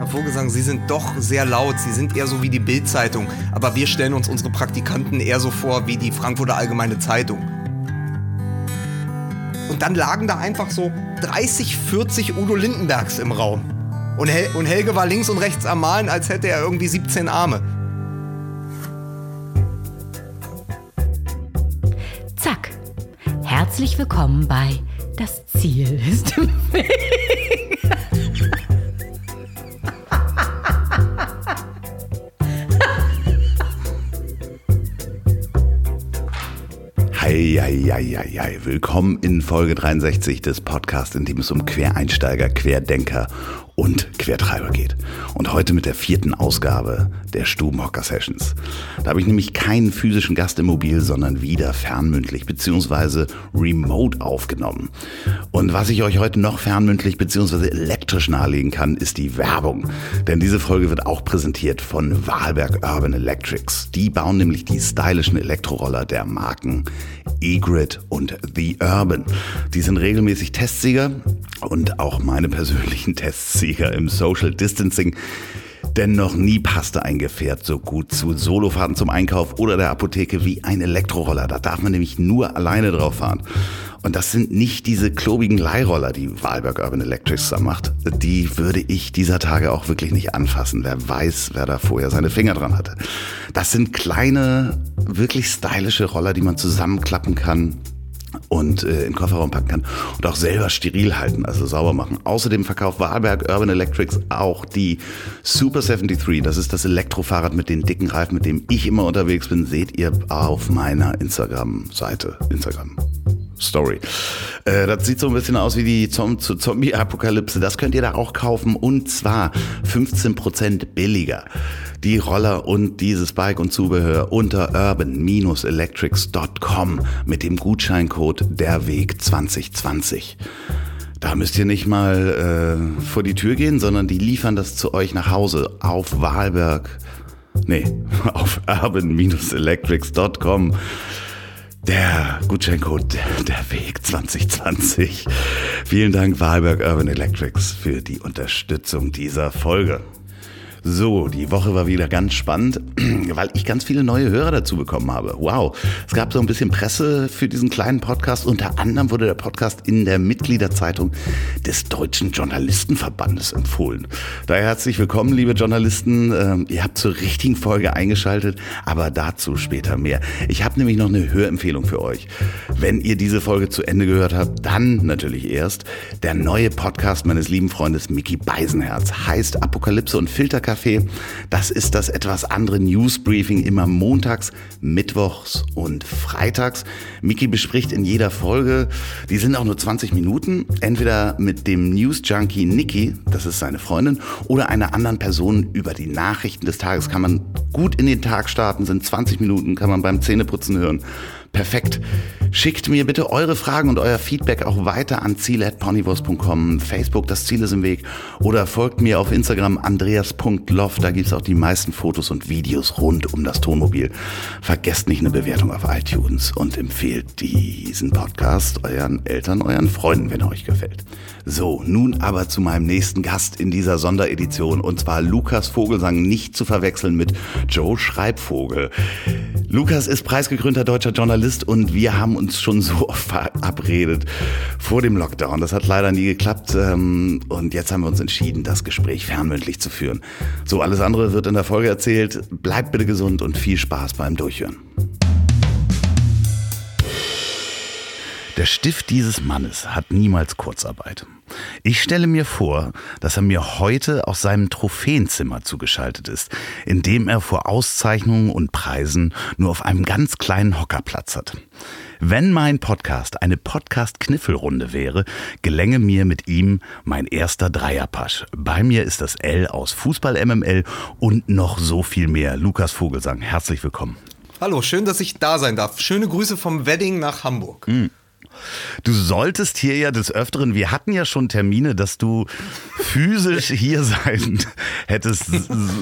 Herr Vogelsang, Sie sind doch sehr laut. Sie sind eher so wie die Bild-Zeitung. Aber wir stellen uns unsere Praktikanten eher so vor wie die Frankfurter Allgemeine Zeitung. Und dann lagen da einfach so 30, 40 Udo Lindenbergs im Raum. Und, Hel und Helge war links und rechts am Malen, als hätte er irgendwie 17 Arme. Zack. Herzlich willkommen bei Das Ziel ist im Weg. Eieieiei. Willkommen in Folge 63 des Podcasts, in dem es um Quereinsteiger, Querdenker und Quertreiber geht. Und heute mit der vierten Ausgabe der Stubenhocker Sessions. Da habe ich nämlich keinen physischen Gast im Mobil, sondern wieder fernmündlich bzw. remote aufgenommen. Und was ich euch heute noch fernmündlich bzw. elektrisch nahelegen kann, ist die Werbung. Denn diese Folge wird auch präsentiert von Wahlberg Urban Electrics. Die bauen nämlich die stylischen Elektroroller der Marken E-Grid und The Urban. Die sind regelmäßig Testsieger und auch meine persönlichen Testsieger Sieger im Social Distancing. Denn noch nie passte ein Gefährt so gut zu Solofahrten zum Einkauf oder der Apotheke wie ein Elektroroller. Da darf man nämlich nur alleine drauf fahren. Und das sind nicht diese klobigen Leihroller, die Wahlberg Urban Electrics da macht. Die würde ich dieser Tage auch wirklich nicht anfassen. Wer weiß, wer da vorher seine Finger dran hatte. Das sind kleine, wirklich stylische Roller, die man zusammenklappen kann und äh, in den Kofferraum packen kann und auch selber steril halten, also sauber machen. Außerdem verkauft Wahlberg Urban Electrics auch die Super 73. Das ist das Elektrofahrrad mit den dicken Reifen, mit dem ich immer unterwegs bin. Seht ihr auf meiner Instagram-Seite. Instagram. Story. Äh, das sieht so ein bisschen aus wie die Zombie-Apokalypse. Das könnt ihr da auch kaufen und zwar 15% billiger die Roller und dieses Bike und Zubehör unter urban-electrics.com mit dem Gutscheincode derweg 2020. Da müsst ihr nicht mal äh, vor die Tür gehen, sondern die liefern das zu euch nach Hause auf Wahlberg. Nee, auf urban-electrics.com. Der Gutscheincode der Weg 2020. Vielen Dank Wahlberg Urban Electrics für die Unterstützung dieser Folge. So, die Woche war wieder ganz spannend, weil ich ganz viele neue Hörer dazu bekommen habe. Wow. Es gab so ein bisschen Presse für diesen kleinen Podcast. Unter anderem wurde der Podcast in der Mitgliederzeitung des Deutschen Journalistenverbandes empfohlen. Daher herzlich willkommen, liebe Journalisten. Ähm, ihr habt zur richtigen Folge eingeschaltet, aber dazu später mehr. Ich habe nämlich noch eine Hörempfehlung für euch. Wenn ihr diese Folge zu Ende gehört habt, dann natürlich erst der neue Podcast meines lieben Freundes Mickey Beisenherz heißt Apokalypse und Filterkampf Café. Das ist das etwas andere Newsbriefing immer montags, mittwochs und freitags. Miki bespricht in jeder Folge, die sind auch nur 20 Minuten, entweder mit dem News Junkie Niki, das ist seine Freundin, oder einer anderen Person über die Nachrichten des Tages. Kann man gut in den Tag starten, sind 20 Minuten, kann man beim Zähneputzen hören. Perfekt. Schickt mir bitte eure Fragen und euer Feedback auch weiter an ziele.ponywurst.com, Facebook, das Ziel ist im Weg oder folgt mir auf Instagram andreas.loff, da gibt's auch die meisten Fotos und Videos rund um das Tonmobil. Vergesst nicht eine Bewertung auf iTunes und empfehlt diesen Podcast euren Eltern, euren Freunden, wenn er euch gefällt. So, nun aber zu meinem nächsten Gast in dieser Sonderedition und zwar Lukas Vogelsang, nicht zu verwechseln mit Joe Schreibvogel. Lukas ist preisgekrönter deutscher Journalist und wir haben uns schon so oft verabredet vor dem Lockdown. Das hat leider nie geklappt ähm, und jetzt haben wir uns entschieden, das Gespräch fernmündlich zu führen. So, alles andere wird in der Folge erzählt. Bleibt bitte gesund und viel Spaß beim Durchhören. Der Stift dieses Mannes hat niemals Kurzarbeit. Ich stelle mir vor, dass er mir heute aus seinem Trophäenzimmer zugeschaltet ist, in dem er vor Auszeichnungen und Preisen nur auf einem ganz kleinen Hocker Platz hat. Wenn mein Podcast eine Podcast-Kniffelrunde wäre, gelänge mir mit ihm mein erster Dreierpasch. Bei mir ist das L aus Fußball MML und noch so viel mehr. Lukas Vogelsang, herzlich willkommen. Hallo, schön, dass ich da sein darf. Schöne Grüße vom Wedding nach Hamburg. Mhm. Du solltest hier ja des Öfteren, wir hatten ja schon Termine, dass du physisch hier sein hättest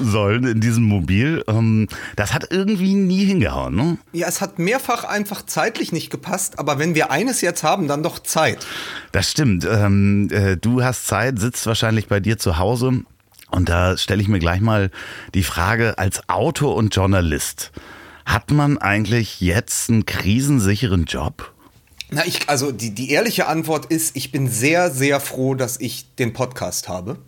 sollen in diesem Mobil. Ähm, das hat irgendwie nie hingehauen, ne? Ja, es hat mehrfach einfach zeitlich nicht gepasst, aber wenn wir eines jetzt haben, dann doch Zeit. Das stimmt. Ähm, äh, du hast Zeit, sitzt wahrscheinlich bei dir zu Hause Und da stelle ich mir gleich mal die Frage, als Autor und Journalist, hat man eigentlich jetzt einen krisensicheren Job? Na, ich, also die, die ehrliche Antwort ist, ich bin sehr, sehr froh, dass ich den Podcast habe.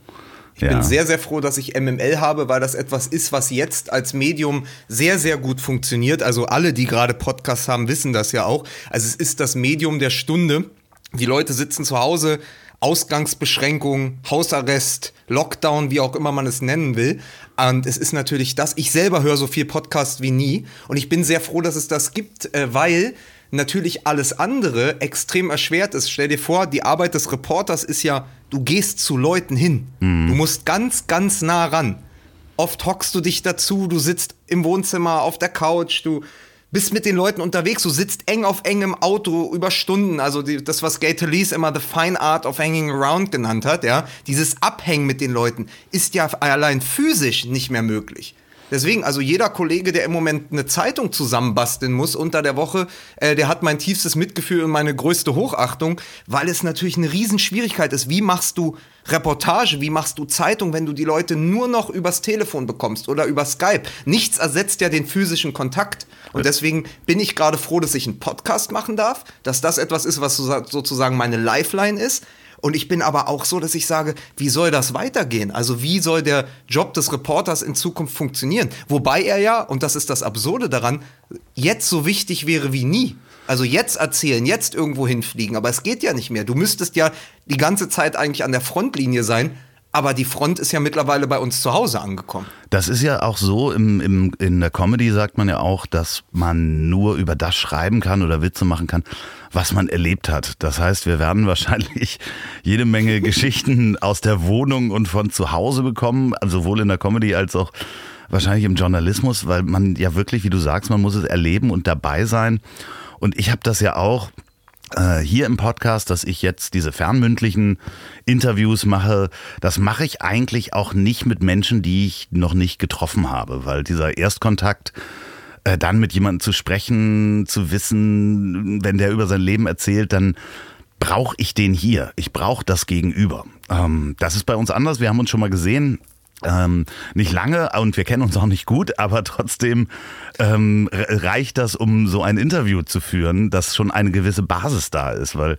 Ich ja. bin sehr, sehr froh, dass ich MML habe, weil das etwas ist, was jetzt als Medium sehr, sehr gut funktioniert. Also alle, die gerade Podcasts haben, wissen das ja auch. Also es ist das Medium der Stunde. Die Leute sitzen zu Hause, Ausgangsbeschränkung, Hausarrest, Lockdown, wie auch immer man es nennen will. Und es ist natürlich das, ich selber höre so viel Podcast wie nie. Und ich bin sehr froh, dass es das gibt, äh, weil natürlich alles andere extrem erschwert ist. Stell dir vor, die Arbeit des Reporters ist ja, du gehst zu Leuten hin. Mhm. Du musst ganz, ganz nah ran. Oft hockst du dich dazu, du sitzt im Wohnzimmer, auf der Couch, du bist mit den Leuten unterwegs, du sitzt eng auf eng im Auto über Stunden, also die, das, was Gay Talese immer the fine art of hanging around genannt hat, ja, dieses Abhängen mit den Leuten ist ja allein physisch nicht mehr möglich. Deswegen, also jeder Kollege, der im Moment eine Zeitung zusammenbasteln muss unter der Woche, äh, der hat mein tiefstes Mitgefühl und meine größte Hochachtung, weil es natürlich eine Riesenschwierigkeit ist. Wie machst du Reportage, wie machst du Zeitung, wenn du die Leute nur noch übers Telefon bekommst oder über Skype? Nichts ersetzt ja den physischen Kontakt. Und deswegen bin ich gerade froh, dass ich einen Podcast machen darf, dass das etwas ist, was sozusagen meine Lifeline ist. Und ich bin aber auch so, dass ich sage, wie soll das weitergehen? Also wie soll der Job des Reporters in Zukunft funktionieren? Wobei er ja, und das ist das Absurde daran, jetzt so wichtig wäre wie nie. Also jetzt erzählen, jetzt irgendwo hinfliegen, aber es geht ja nicht mehr. Du müsstest ja die ganze Zeit eigentlich an der Frontlinie sein, aber die Front ist ja mittlerweile bei uns zu Hause angekommen. Das ist ja auch so, im, im, in der Comedy sagt man ja auch, dass man nur über das schreiben kann oder Witze machen kann, was man erlebt hat. Das heißt, wir werden wahrscheinlich jede Menge Geschichten aus der Wohnung und von zu Hause bekommen, also sowohl in der Comedy als auch wahrscheinlich im Journalismus, weil man ja wirklich, wie du sagst, man muss es erleben und dabei sein. Und ich habe das ja auch hier im Podcast, dass ich jetzt diese fernmündlichen Interviews mache, das mache ich eigentlich auch nicht mit Menschen, die ich noch nicht getroffen habe, weil dieser Erstkontakt äh, dann mit jemandem zu sprechen, zu wissen, wenn der über sein Leben erzählt, dann brauche ich den hier. Ich brauche das Gegenüber. Ähm, das ist bei uns anders. Wir haben uns schon mal gesehen ähm, nicht lange und wir kennen uns auch nicht gut, aber trotzdem ähm, reicht das, um so ein Interview zu führen, dass schon eine gewisse Basis da ist, weil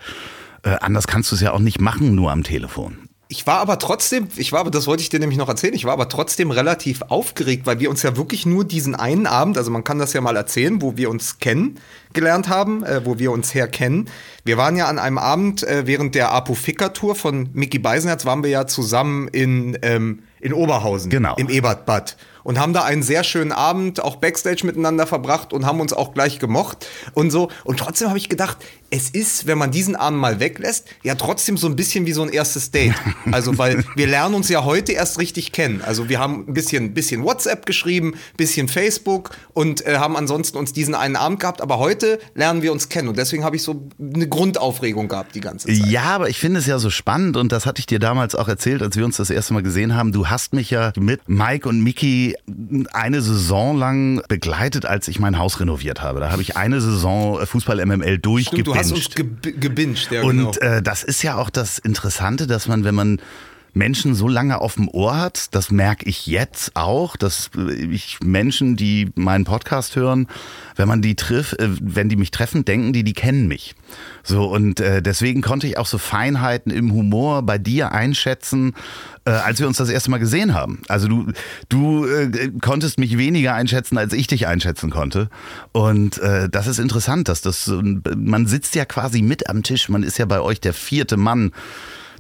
äh, anders kannst du es ja auch nicht machen, nur am Telefon. Ich war aber trotzdem, ich war aber, das wollte ich dir nämlich noch erzählen, ich war aber trotzdem relativ aufgeregt, weil wir uns ja wirklich nur diesen einen Abend, also man kann das ja mal erzählen, wo wir uns kennengelernt haben, äh, wo wir uns herkennen. Wir waren ja an einem Abend äh, während der Apo Ficker Tour von Mickey Beisenherz, waren wir ja zusammen in ähm, in Oberhausen. Genau. Im Ebertbad und haben da einen sehr schönen Abend auch backstage miteinander verbracht und haben uns auch gleich gemocht und so. Und trotzdem habe ich gedacht, es ist, wenn man diesen Abend mal weglässt, ja trotzdem so ein bisschen wie so ein erstes Date. Also, weil wir lernen uns ja heute erst richtig kennen. Also, wir haben ein bisschen, bisschen WhatsApp geschrieben, bisschen Facebook und äh, haben ansonsten uns diesen einen Abend gehabt. Aber heute lernen wir uns kennen und deswegen habe ich so eine Grundaufregung gehabt die ganze Zeit. Ja, aber ich finde es ja so spannend und das hatte ich dir damals auch erzählt, als wir uns das erste Mal gesehen haben. Du hast mich ja mit Mike und Eine Saison lang begleitet, als ich mein Haus renoviert habe. Da habe ich eine Saison Fußball MML durchgebinged. Du hast uns ge gebinged, ja, Und genau. äh, das ist ja auch das Interessante, dass man, wenn man Menschen so lange auf dem Ohr hat, das merke ich jetzt auch, dass ich Menschen, die meinen Podcast hören, wenn man die trifft, äh, wenn die mich treffen, denken die, die kennen mich. So und äh, deswegen konnte ich auch so Feinheiten im Humor bei dir einschätzen, äh, als wir uns das erste Mal gesehen haben. Also du du äh, konntest mich weniger einschätzen, als ich dich einschätzen konnte. Und äh, das ist interessant, dass das man sitzt ja quasi mit am Tisch. Man ist ja bei euch der vierte Mann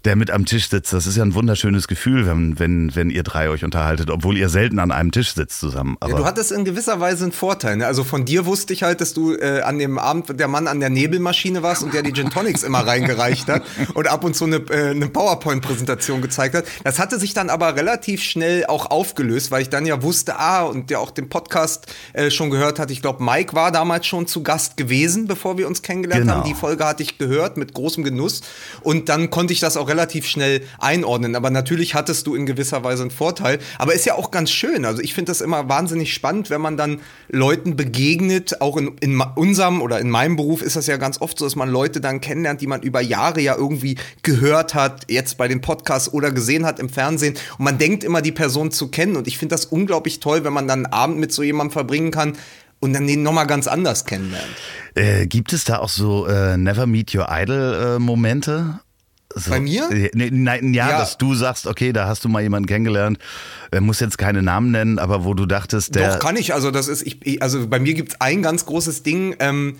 der mit am Tisch sitzt. Das ist ja ein wunderschönes Gefühl, wenn, wenn, wenn ihr drei euch unterhaltet, obwohl ihr selten an einem Tisch sitzt zusammen. Aber ja, du hattest in gewisser Weise einen Vorteil. Ne? Also von dir wusste ich halt, dass du äh, an dem Abend der Mann an der Nebelmaschine warst und der die Gin Tonics immer reingereicht hat und ab und zu eine, äh, eine PowerPoint-Präsentation gezeigt hat. Das hatte sich dann aber relativ schnell auch aufgelöst, weil ich dann ja wusste, ah, und der auch den Podcast äh, schon gehört hat. Ich glaube, Mike war damals schon zu Gast gewesen, bevor wir uns kennengelernt genau. haben. Die Folge hatte ich gehört mit großem Genuss. Und dann konnte ich das auch relativ schnell einordnen. Aber natürlich hattest du in gewisser Weise einen Vorteil. Aber ist ja auch ganz schön. Also ich finde das immer wahnsinnig spannend, wenn man dann Leuten begegnet. Auch in, in unserem oder in meinem Beruf ist das ja ganz oft so, dass man Leute dann kennenlernt, die man über Jahre ja irgendwie gehört hat, jetzt bei den Podcasts oder gesehen hat im Fernsehen. Und man denkt immer, die Person zu kennen. Und ich finde das unglaublich toll, wenn man dann einen Abend mit so jemandem verbringen kann, und dann den nochmal ganz anders kennenlernt. Äh, gibt es da auch so äh, Never Meet Your Idol-Momente? Äh, so, Bei mir? Äh, nein, ja, ja, dass du sagst, okay, da hast du mal jemanden kennengelernt, er muss jetzt keine Namen nennen, aber wo du dachtest, der. Doch, kann ich. Also, das ist, ich, also bei mir gibt es ein ganz großes Ding. Ähm,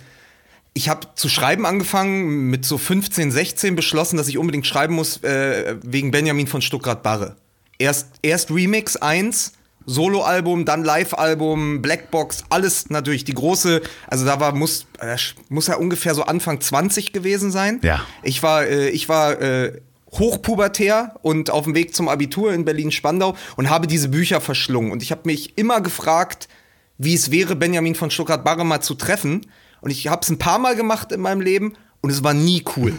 ich habe zu schreiben angefangen, mit so 15, 16 beschlossen, dass ich unbedingt schreiben muss, äh, wegen Benjamin von Stuttgart-Barre. Erst, erst Remix 1 Soloalbum, dann Live-Album, Blackbox, alles natürlich die große. Also da war muss äh, muss er ungefähr so Anfang 20 gewesen sein. Ja. Ich war äh, ich war äh, hochpubertär und auf dem Weg zum Abitur in Berlin-Spandau und habe diese Bücher verschlungen. Und ich habe mich immer gefragt, wie es wäre, Benjamin von Stuttgart-Barre mal zu treffen. Und ich habe es ein paar Mal gemacht in meinem Leben und es war nie cool.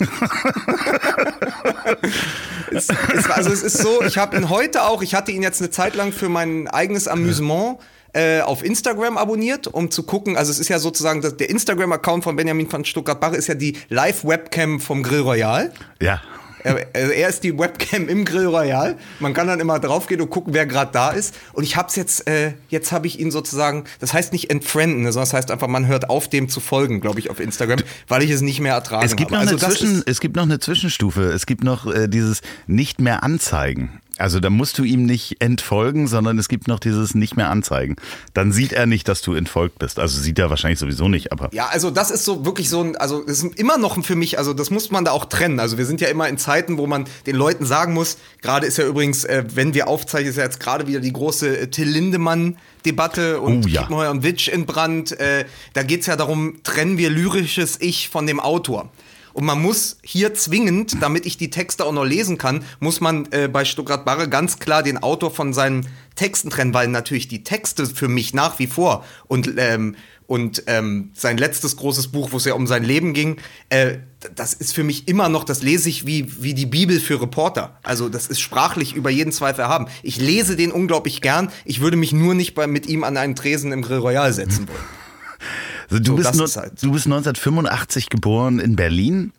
es, es, also es ist so, ich habe ihn heute auch, ich hatte ihn jetzt eine Zeit lang für mein eigenes Amüsement äh, auf Instagram abonniert, um zu gucken, also es ist ja sozusagen, der Instagram-Account von Benjamin von Stuttgart-Bach ist ja die Live-Webcam vom Grill Royal. Ja. Er, also er, ist die Webcam im Grill Royal. Man kann dann immer draufgehen und gucken, wer gerade da ist. Und ich hab's jetzt, äh, jetzt habe ich ihn sozusagen, das heißt nicht entfrienden, sondern das heißt einfach, man hört auf, dem zu folgen, glaube ich, auf Instagram, weil ich es nicht mehr ertragen es gibt habe. Noch also eine Zwischen, es gibt noch eine Zwischenstufe. Es gibt noch äh, dieses nicht mehr anzeigen. Also da musst du ihm nicht entfolgen, sondern es gibt noch dieses nicht mehr anzeigen. Dann sieht er nicht, dass du entfolgt bist. Also sieht er wahrscheinlich sowieso nicht, aber. Ja, also das ist so wirklich so ein, also das ist immer noch für mich, also das muss man da auch trennen. Also wir sind ja immer in Zeiten, wo man den Leuten sagen muss, gerade ist ja übrigens, äh, wenn wir aufzeichnen, ist ja jetzt gerade wieder die große äh, Till Lindemann Debatte und oh, ja. Kiepenheuer und Witsch in Brand. Äh, da geht's ja darum, trennen wir lyrisches Ich von dem Autor. Und man muss hier zwingend, damit ich die Texte auch noch lesen kann, muss man äh, bei Stuttgart Barre ganz klar den Autor von seinen Texten trennen, weil natürlich die Texte für mich nach wie vor und ähm, und ähm, sein letztes großes Buch, wo es ja um sein Leben ging, äh, das ist für mich immer noch, das lese ich wie, wie die Bibel für Reporter. Also das ist sprachlich über jeden Zweifel erhaben. Ich lese den unglaublich gern. Ich würde mich nur nicht bei, mit ihm an einen Tresen im Grill Royal setzen wollen. Also du, so, bist no, halt. du bist 1985 geboren in Berlin,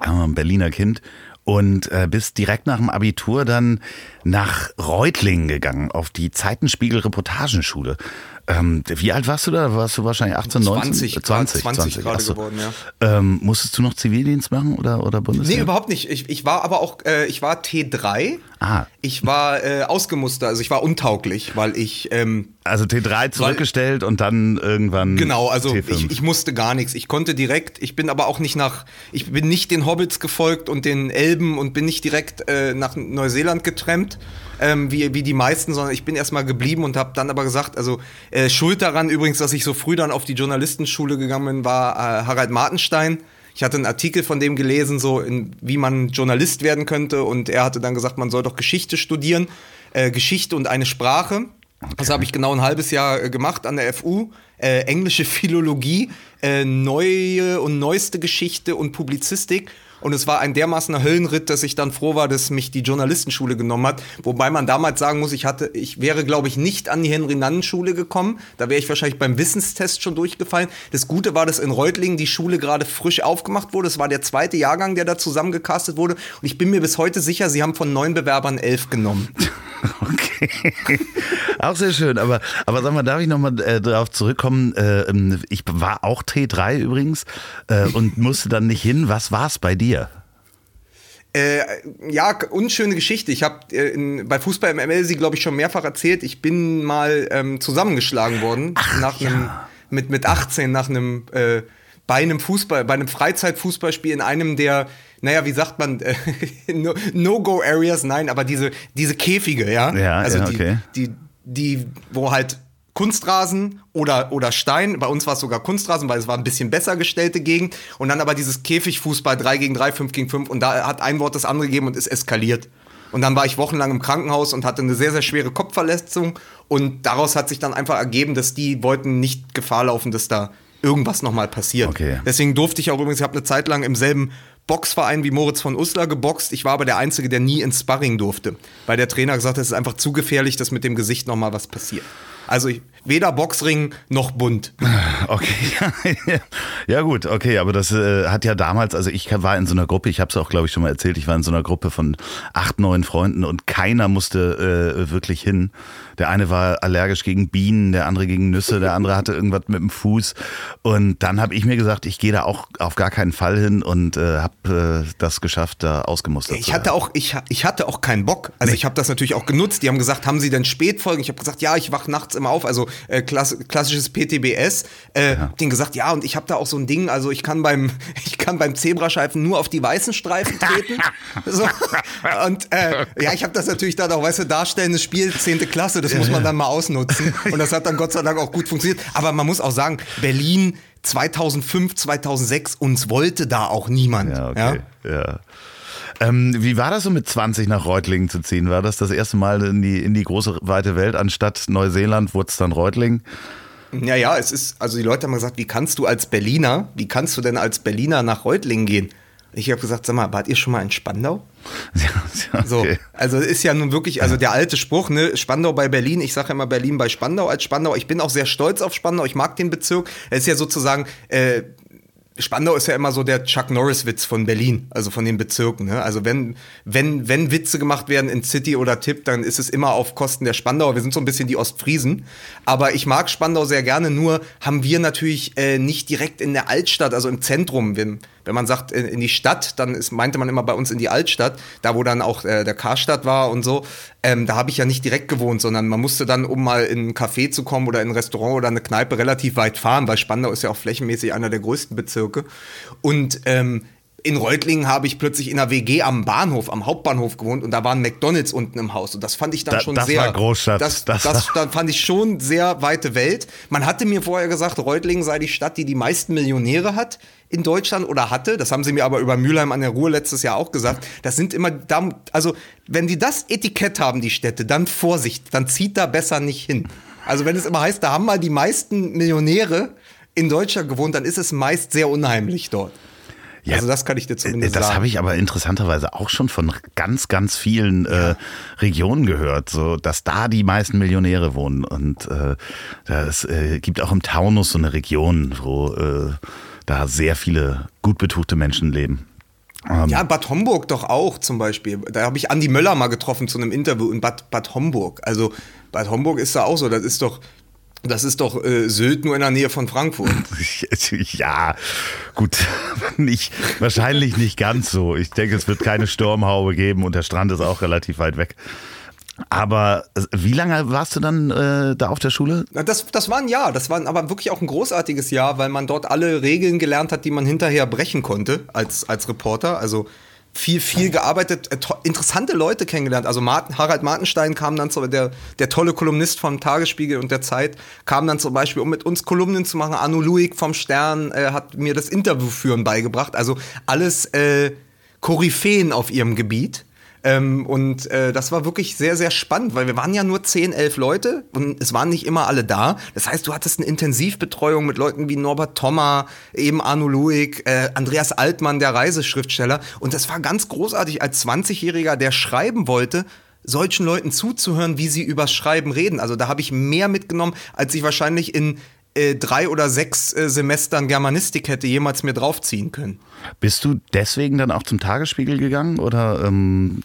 äh, Berliner Kind, und äh, bist direkt nach dem Abitur dann nach Reutlingen gegangen, auf die Zeitenspiegel-Reportagenschule. Ähm, wie alt warst du da? Warst du wahrscheinlich 18, 19? 20, 20, 20, 20 gerade so. geworden, ja. Ähm, musstest du noch Zivildienst machen oder, oder Bundeswehr? Nee, überhaupt nicht. Ich, ich war aber auch, äh, ich war T3. Ah. Ich war äh, ausgemustert, also ich war untauglich, weil ich. Ähm, also T3 zurückgestellt weil, und dann irgendwann. Genau, also ich, ich, musste gar nichts. Ich konnte direkt, ich bin aber auch nicht nach, ich bin nicht den Hobbits gefolgt und den Elben und bin nicht direkt äh, nach Neuseeland getrennt ähm, wie, wie die meisten, sondern ich bin erstmal geblieben und habe dann aber gesagt, also äh, schuld daran übrigens, dass ich so früh dann auf die Journalistenschule gegangen bin, war äh, Harald Martenstein. Ich hatte einen Artikel von dem gelesen, so in, wie man Journalist werden könnte und er hatte dann gesagt, man soll doch Geschichte studieren, äh, Geschichte und eine Sprache. Okay. Das habe ich genau ein halbes Jahr äh, gemacht an der FU. Äh, englische Philologie, äh, neue und neueste Geschichte und Publizistik. Und es war ein dermaßener Höllenritt, dass ich dann froh war, dass mich die Journalistenschule genommen hat. Wobei man damals sagen muss, ich hatte, ich wäre, glaube ich, nicht an die Henry-Nannen-Schule gekommen. Da wäre ich wahrscheinlich beim Wissenstest schon durchgefallen. Das Gute war, dass in Reutlingen die Schule gerade frisch aufgemacht wurde. Es war der zweite Jahrgang, der da zusammengecastet wurde. Und ich bin mir bis heute sicher, sie haben von neun Bewerbern elf genommen. Okay. Auch sehr schön. Aber, aber sag mal, darf ich nochmal äh, darauf zurückkommen? Äh, ähm, ich war auch T3 übrigens äh, und musste dann nicht hin. Was war es bei dir? Äh, ja, unschöne Geschichte. Ich habe äh, bei Fußball im ML sie, glaube ich, schon mehrfach erzählt. Ich bin mal ähm, zusammengeschlagen worden Ach, nach einem ja. mit mit 18 nach einem äh, bei einem Fußball, bei einem Freizeitfußballspiel in einem der naja, wie sagt man, äh, No-Go-Areas, nein, aber diese, diese Käfige, ja. Ja, also ja, okay. die, die, die, wo halt Kunstrasen oder, oder Stein. Bei uns war es sogar Kunstrasen, weil es war ein bisschen besser gestellte Gegend. Und dann aber dieses Käfigfußball 3 gegen 3, 5 gegen 5. Und da hat ein Wort das andere gegeben und ist eskaliert. Und dann war ich wochenlang im Krankenhaus und hatte eine sehr, sehr schwere Kopfverletzung. Und daraus hat sich dann einfach ergeben, dass die wollten nicht Gefahr laufen, dass da irgendwas nochmal passiert. Okay. Deswegen durfte ich auch übrigens, ich habe eine Zeit lang im selben Boxverein wie Moritz von Uslar geboxt. Ich war aber der Einzige, der nie ins Sparring durfte, weil der Trainer gesagt hat, es ist einfach zu gefährlich, dass mit dem Gesicht nochmal was passiert. Also ich, weder Boxring noch bunt. Okay, ja gut, okay, aber das äh, hat ja damals, also ich war in so einer Gruppe, ich habe es auch glaube ich schon mal erzählt, ich war in so einer Gruppe von acht, neun Freunden und keiner musste äh, wirklich hin. Der eine war allergisch gegen Bienen, der andere gegen Nüsse, der andere hatte irgendwas mit dem Fuß und dann habe ich mir gesagt, ich gehe da auch auf gar keinen Fall hin und äh, habe äh, das geschafft, da ausgemustert ich hatte auch ich, ich hatte auch keinen Bock. Also nee. ich habe das natürlich auch genutzt. Die haben gesagt, haben Sie denn Spätfolgen? Ich habe gesagt, ja, ich wach nachts immer auf. Also äh, klass klassisches PTBS. Äh, ja. Den gesagt, ja, und ich habe da auch so ein Ding, also ich kann beim, ich kann beim Zebrastreifen nur auf die weißen Streifen treten. so. Und äh, ja, ich habe das natürlich dann auch, weißt du, darstellendes Spiel, 10. Klasse, das muss man dann mal ausnutzen. Und das hat dann Gott sei Dank auch gut funktioniert. Aber man muss auch sagen, Berlin 2005, 2006, uns wollte da auch niemand. Ja, okay. ja? ja. Ähm, wie war das so mit 20 nach Reutlingen zu ziehen? War das das erste Mal in die, in die große, weite Welt? Anstatt Neuseeland wurde es dann Reutlingen? Ja, ja, es ist, also die Leute haben gesagt, wie kannst du als Berliner, wie kannst du denn als Berliner nach Reutlingen gehen? Ich habe gesagt, sag mal, wart ihr schon mal in Spandau? Ja, okay. So, also ist ja nun wirklich, also der alte Spruch, ne, Spandau bei Berlin, ich sage immer Berlin bei Spandau als Spandau. Ich bin auch sehr stolz auf Spandau, ich mag den Bezirk. Es ist ja sozusagen äh, Spandau ist ja immer so der Chuck Norris-Witz von Berlin, also von den Bezirken. Ne? Also wenn, wenn, wenn Witze gemacht werden in City oder Tipp, dann ist es immer auf Kosten der Spandauer. Wir sind so ein bisschen die Ostfriesen. Aber ich mag Spandau sehr gerne, nur haben wir natürlich äh, nicht direkt in der Altstadt, also im Zentrum. Wenn, wenn man sagt in, in die Stadt, dann ist, meinte man immer bei uns in die Altstadt, da wo dann auch äh, der Karstadt war und so. Ähm, da habe ich ja nicht direkt gewohnt, sondern man musste dann, um mal in ein Café zu kommen oder in ein Restaurant oder eine Kneipe, relativ weit fahren, weil Spandau ist ja auch flächenmäßig einer der größten Bezirke. Und ähm, in Reutlingen habe ich plötzlich in einer WG am Bahnhof, am Hauptbahnhof gewohnt und da war ein McDonalds unten im Haus und das fand ich dann da, schon das sehr. War Großstadt. Das, das, das, das fand ich schon sehr weite Welt. Man hatte mir vorher gesagt, Reutlingen sei die Stadt, die die meisten Millionäre hat in Deutschland oder hatte. Das haben sie mir aber über Mülheim an der Ruhr letztes Jahr auch gesagt. Das sind immer, also wenn die das Etikett haben, die Städte, dann Vorsicht, dann zieht da besser nicht hin. Also wenn es immer heißt, da haben mal die meisten Millionäre in Deutschland gewohnt, dann ist es meist sehr unheimlich dort. Ja, also das kann ich dir zumindest das sagen. Das habe ich aber interessanterweise auch schon von ganz, ganz vielen äh, ja. äh, Regionen gehört, so dass da die meisten Millionäre wohnen. Und äh, das äh, gibt auch im Taunus so eine Region, wo äh, da sehr viele gut betuchte Menschen leben. Ähm, ja, Bad Homburg doch auch zum Beispiel. Da habe ich Andi Möller mal getroffen zu einem Interview in Bad, Bad Homburg. Also Bad Homburg ist da auch so. Das ist doch das ist doch äh, Sylt nur in der Nähe von Frankfurt. ja, gut, nicht, wahrscheinlich nicht ganz so. Ich denke, es wird keine Sturmhaube geben und der Strand ist auch relativ weit weg. Aber äh, wie lange warst du dann äh, da auf der Schule? Das, das war ein Jahr. Das war aber wirklich auch ein großartiges Jahr, weil man dort alle Regeln gelernt hat, die man hinterher brechen konnte als, als Reporter. Also viel, viel gearbeitet, äh, interessante Leute kennengelernt. Also Martin, Harald Martenstein kam dann so, der, der tolle Kolumnist vom Tagesspiegel und der Zeit, kam dann zum Beispiel, um mit uns Kolumnen zu machen. Anu Luig vom Stern äh, hat mir das Interview führen beigebracht. Also alles äh, Koryphäen auf ihrem Gebiet. Ähm, und äh, das war wirklich sehr, sehr spannend, weil wir waren ja nur 10, 11 Leute und es waren nicht immer alle da. Das heißt, du hattest eine Intensivbetreuung mit Leuten wie Norbert Thommer, eben Arno Luig, äh, Andreas Altmann, der Reiseschriftsteller. Und das war ganz großartig als 20-Jähriger, der schreiben wollte, solchen Leuten zuzuhören, wie sie übers Schreiben reden. Also da habe ich mehr mitgenommen, als ich wahrscheinlich in äh, drei oder sechs äh, Semestern Germanistik hätte jemals mir draufziehen können. Bist du deswegen dann auch zum Tagesspiegel gegangen oder ähm,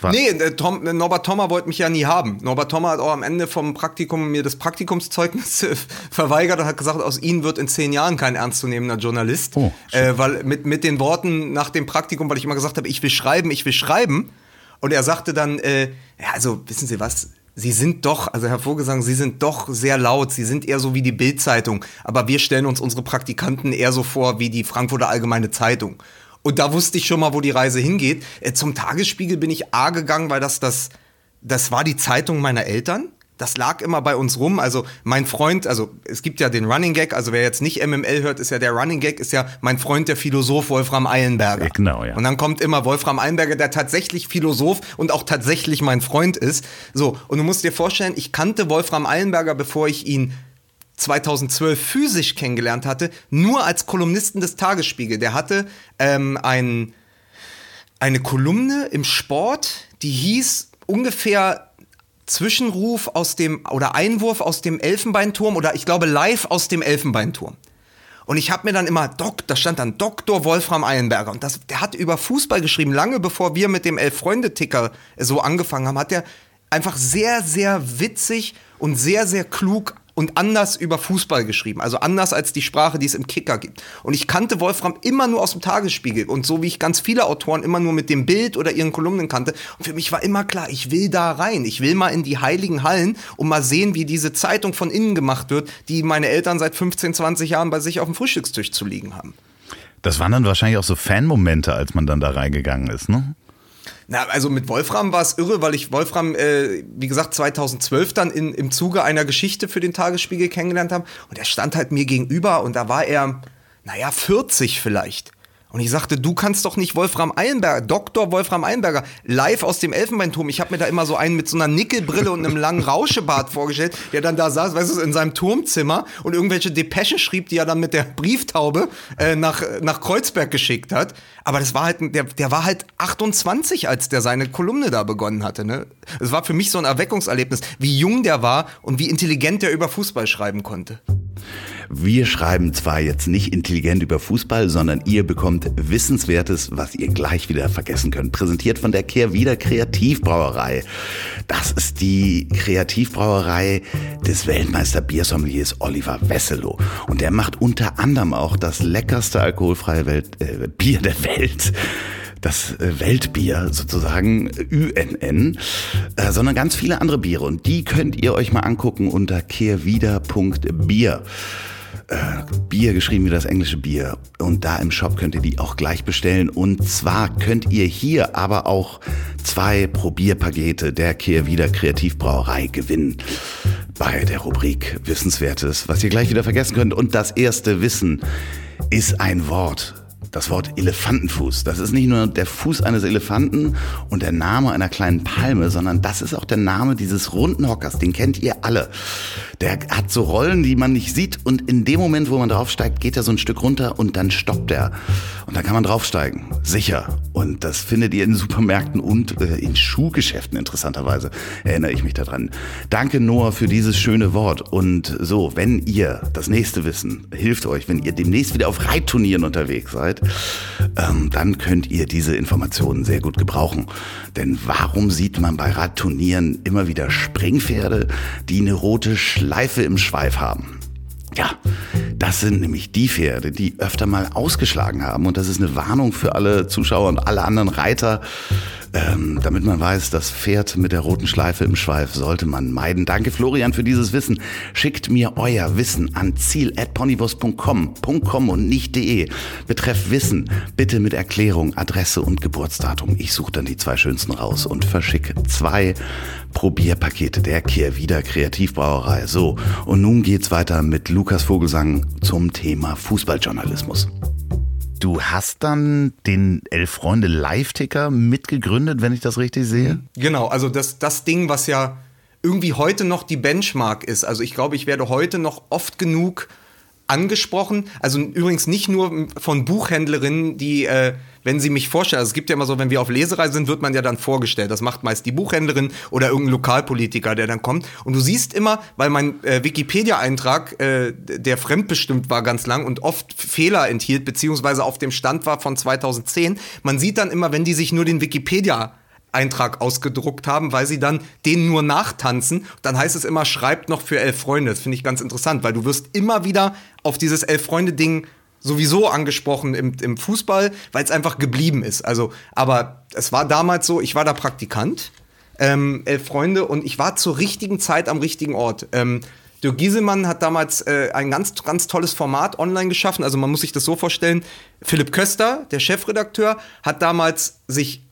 war Nee, äh, Tom, äh, Norbert Thommer wollte mich ja nie haben. Norbert Thommer hat auch am Ende vom Praktikum mir das Praktikumszeugnis äh, verweigert und hat gesagt, aus Ihnen wird in zehn Jahren kein ernstzunehmender Journalist. Oh, äh, weil mit, mit den Worten nach dem Praktikum, weil ich immer gesagt habe, ich will schreiben, ich will schreiben. Und er sagte dann, äh, ja, also wissen Sie was, Sie sind doch, also Herr Sie sind doch sehr laut. Sie sind eher so wie die Bildzeitung. Aber wir stellen uns unsere Praktikanten eher so vor wie die Frankfurter Allgemeine Zeitung. Und da wusste ich schon mal, wo die Reise hingeht. Äh, zum Tagesspiegel bin ich A gegangen, weil das das, das war die Zeitung meiner Eltern das lag immer bei uns rum. Also mein Freund, also es gibt ja den Running Gag, also wer jetzt nicht MML hört, ist ja der Running Gag, ist ja mein Freund, der Philosoph Wolfram Eilenberger. Ja, genau, ja. Und dann kommt immer Wolfram Eilenberger, der tatsächlich Philosoph und auch tatsächlich mein Freund ist. So, und du musst dir vorstellen, ich kannte Wolfram Eilenberger, bevor ich ihn 2012 physisch kennengelernt hatte, nur als Kolumnisten des Tagesspiegel. Der hatte ähm, ein, eine Kolumne im Sport, die hieß ungefähr Zwischenruf aus dem oder Einwurf aus dem Elfenbeinturm oder ich glaube live aus dem Elfenbeinturm. Und ich habe mir dann immer, Doc, da stand dann Dr. Wolfram Eilenberger. Und das, der hat über Fußball geschrieben, lange bevor wir mit dem Elf-Freunde-Ticker so angefangen haben, hat er einfach sehr, sehr witzig und sehr, sehr klug und anders über Fußball geschrieben. Also anders als die Sprache, die es im Kicker gibt. Und ich kannte Wolfram immer nur aus dem Tagesspiegel. Und so wie ich ganz viele Autoren immer nur mit dem Bild oder ihren Kolumnen kannte. Und für mich war immer klar, ich will da rein. Ich will mal in die heiligen Hallen und mal sehen, wie diese Zeitung von innen gemacht wird, die meine Eltern seit 15, 20 Jahren bei sich auf dem Frühstückstisch zu liegen haben. Das waren dann wahrscheinlich auch so Fanmomente, als man dann da reingegangen ist, ne? Na, also mit Wolfram war es irre, weil ich Wolfram, äh, wie gesagt, 2012 dann in, im Zuge einer Geschichte für den Tagesspiegel kennengelernt habe. Und er stand halt mir gegenüber und da war er, naja, 40 vielleicht. Und ich sagte, du kannst doch nicht Wolfram Eilenberger, Dr. Wolfram Eilenberger, live aus dem Elfenbeinturm. Ich habe mir da immer so einen mit so einer Nickelbrille und einem langen Rauschebart vorgestellt, der dann da saß, weißt du, in seinem Turmzimmer und irgendwelche Depeschen schrieb, die er dann mit der Brieftaube äh, nach, nach Kreuzberg geschickt hat. Aber das war halt, der, der war halt 28, als der seine Kolumne da begonnen hatte. Ne? Es war für mich so ein Erweckungserlebnis, wie jung der war und wie intelligent der über Fußball schreiben konnte. Wir schreiben zwar jetzt nicht intelligent über Fußball, sondern ihr bekommt Wissenswertes, was ihr gleich wieder vergessen könnt. Präsentiert von der Kehrwieder Kreativbrauerei. Das ist die Kreativbrauerei des Weltmeister Biersommeliers Oliver Wesselow. Und der macht unter anderem auch das leckerste alkoholfreie Welt, äh, Bier der Welt das äh, Weltbier sozusagen, UNN, äh, sondern ganz viele andere Biere. Und die könnt ihr euch mal angucken unter kehrwieder.bier. Äh, Bier geschrieben wie das englische Bier. Und da im Shop könnt ihr die auch gleich bestellen. Und zwar könnt ihr hier aber auch zwei Probierpakete der Kehrwieder Kreativbrauerei gewinnen. Bei der Rubrik Wissenswertes, was ihr gleich wieder vergessen könnt. Und das erste Wissen ist ein Wort das Wort Elefantenfuß. Das ist nicht nur der Fuß eines Elefanten und der Name einer kleinen Palme, sondern das ist auch der Name dieses runden Hockers. Den kennt ihr alle. Der hat so Rollen, die man nicht sieht und in dem Moment, wo man draufsteigt, geht er so ein Stück runter und dann stoppt er. Und dann kann man draufsteigen. Sicher. Und das findet ihr in Supermärkten und äh, in Schuhgeschäften interessanterweise. Erinnere ich mich daran. Danke Noah für dieses schöne Wort. Und so, wenn ihr das nächste wissen, hilft euch, wenn ihr demnächst wieder auf Reitturnieren unterwegs seid, ähm, dann könnt ihr diese Informationen sehr gut gebrauchen. Denn warum sieht man bei Radturnieren immer wieder Springpferde, die eine rote Schleife im Schweif haben? Ja, das sind nämlich die Pferde, die öfter mal ausgeschlagen haben. Und das ist eine Warnung für alle Zuschauer und alle anderen Reiter, ähm, damit man weiß, das Pferd mit der roten Schleife im Schweif sollte man meiden. Danke Florian für dieses Wissen. Schickt mir euer Wissen an ziel.ponybus.com und nicht de. Betreff Wissen, bitte mit Erklärung, Adresse und Geburtsdatum. Ich suche dann die zwei schönsten raus und verschicke zwei Probierpakete der Kehrwieder Kreativbrauerei. So, und nun geht's weiter mit Lukas Vogelsang zum Thema Fußballjournalismus. Du hast dann den Elf Freunde Live-Ticker mitgegründet, wenn ich das richtig sehe? Genau, also das, das Ding, was ja irgendwie heute noch die Benchmark ist. Also ich glaube, ich werde heute noch oft genug angesprochen. Also übrigens nicht nur von Buchhändlerinnen, die, äh, wenn sie mich vorstellen, also es gibt ja immer so, wenn wir auf Leserei sind, wird man ja dann vorgestellt. Das macht meist die Buchhändlerin oder irgendein Lokalpolitiker, der dann kommt. Und du siehst immer, weil mein äh, Wikipedia-Eintrag, äh, der fremdbestimmt war ganz lang und oft Fehler enthielt, beziehungsweise auf dem Stand war von 2010, man sieht dann immer, wenn die sich nur den Wikipedia Eintrag ausgedruckt haben, weil sie dann den nur nachtanzen. Dann heißt es immer, schreibt noch für elf Freunde. Das finde ich ganz interessant, weil du wirst immer wieder auf dieses elf Freunde-Ding sowieso angesprochen im, im Fußball, weil es einfach geblieben ist. Also, aber es war damals so, ich war da Praktikant, ähm, elf Freunde, und ich war zur richtigen Zeit am richtigen Ort. Ähm, Dirk Gieselmann hat damals äh, ein ganz, ganz tolles Format online geschaffen. Also man muss sich das so vorstellen. Philipp Köster, der Chefredakteur, hat damals sich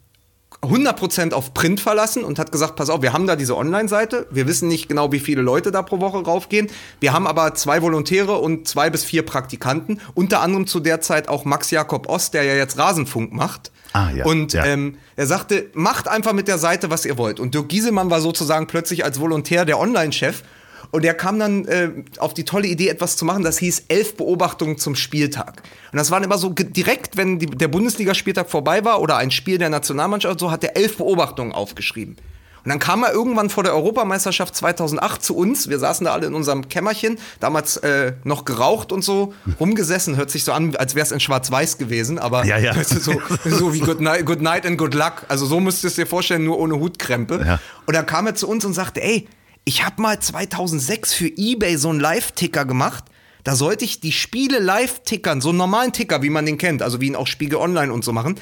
100% auf Print verlassen und hat gesagt, pass auf, wir haben da diese Online-Seite, wir wissen nicht genau, wie viele Leute da pro Woche raufgehen, wir haben aber zwei Volontäre und zwei bis vier Praktikanten, unter anderem zu der Zeit auch Max Jakob Ost, der ja jetzt Rasenfunk macht. Ah, ja, und ja. Ähm, er sagte, macht einfach mit der Seite, was ihr wollt. Und Dirk Gieselmann war sozusagen plötzlich als Volontär der Online-Chef Und er kam dann äh, auf die tolle Idee, etwas zu machen, das hieß elf Beobachtungen zum Spieltag. Und das waren immer so direkt, wenn die, der Bundesligaspieltag vorbei war oder ein Spiel der Nationalmannschaft, so hat er elf Beobachtungen aufgeschrieben. Und dann kam er irgendwann vor der Europameisterschaft 2008 zu uns. Wir saßen da alle in unserem Kämmerchen, damals äh, noch geraucht und so, rumgesessen. Hört sich so an, als wäre es in Schwarz-Weiß gewesen, aber ja, ja. so, so wie good night, good night and Good Luck. Also so müsstest du dir vorstellen, nur ohne Hutkrempe. Ja. Und dann kam er zu uns und sagte, ey, ich habe mal 2006 für eBay so einen Live-Ticker gemacht. Da sollte ich die Spiele live tickern, so einen normalen Ticker, wie man den kennt, also wie ihn auch Spiegel Online und so machen.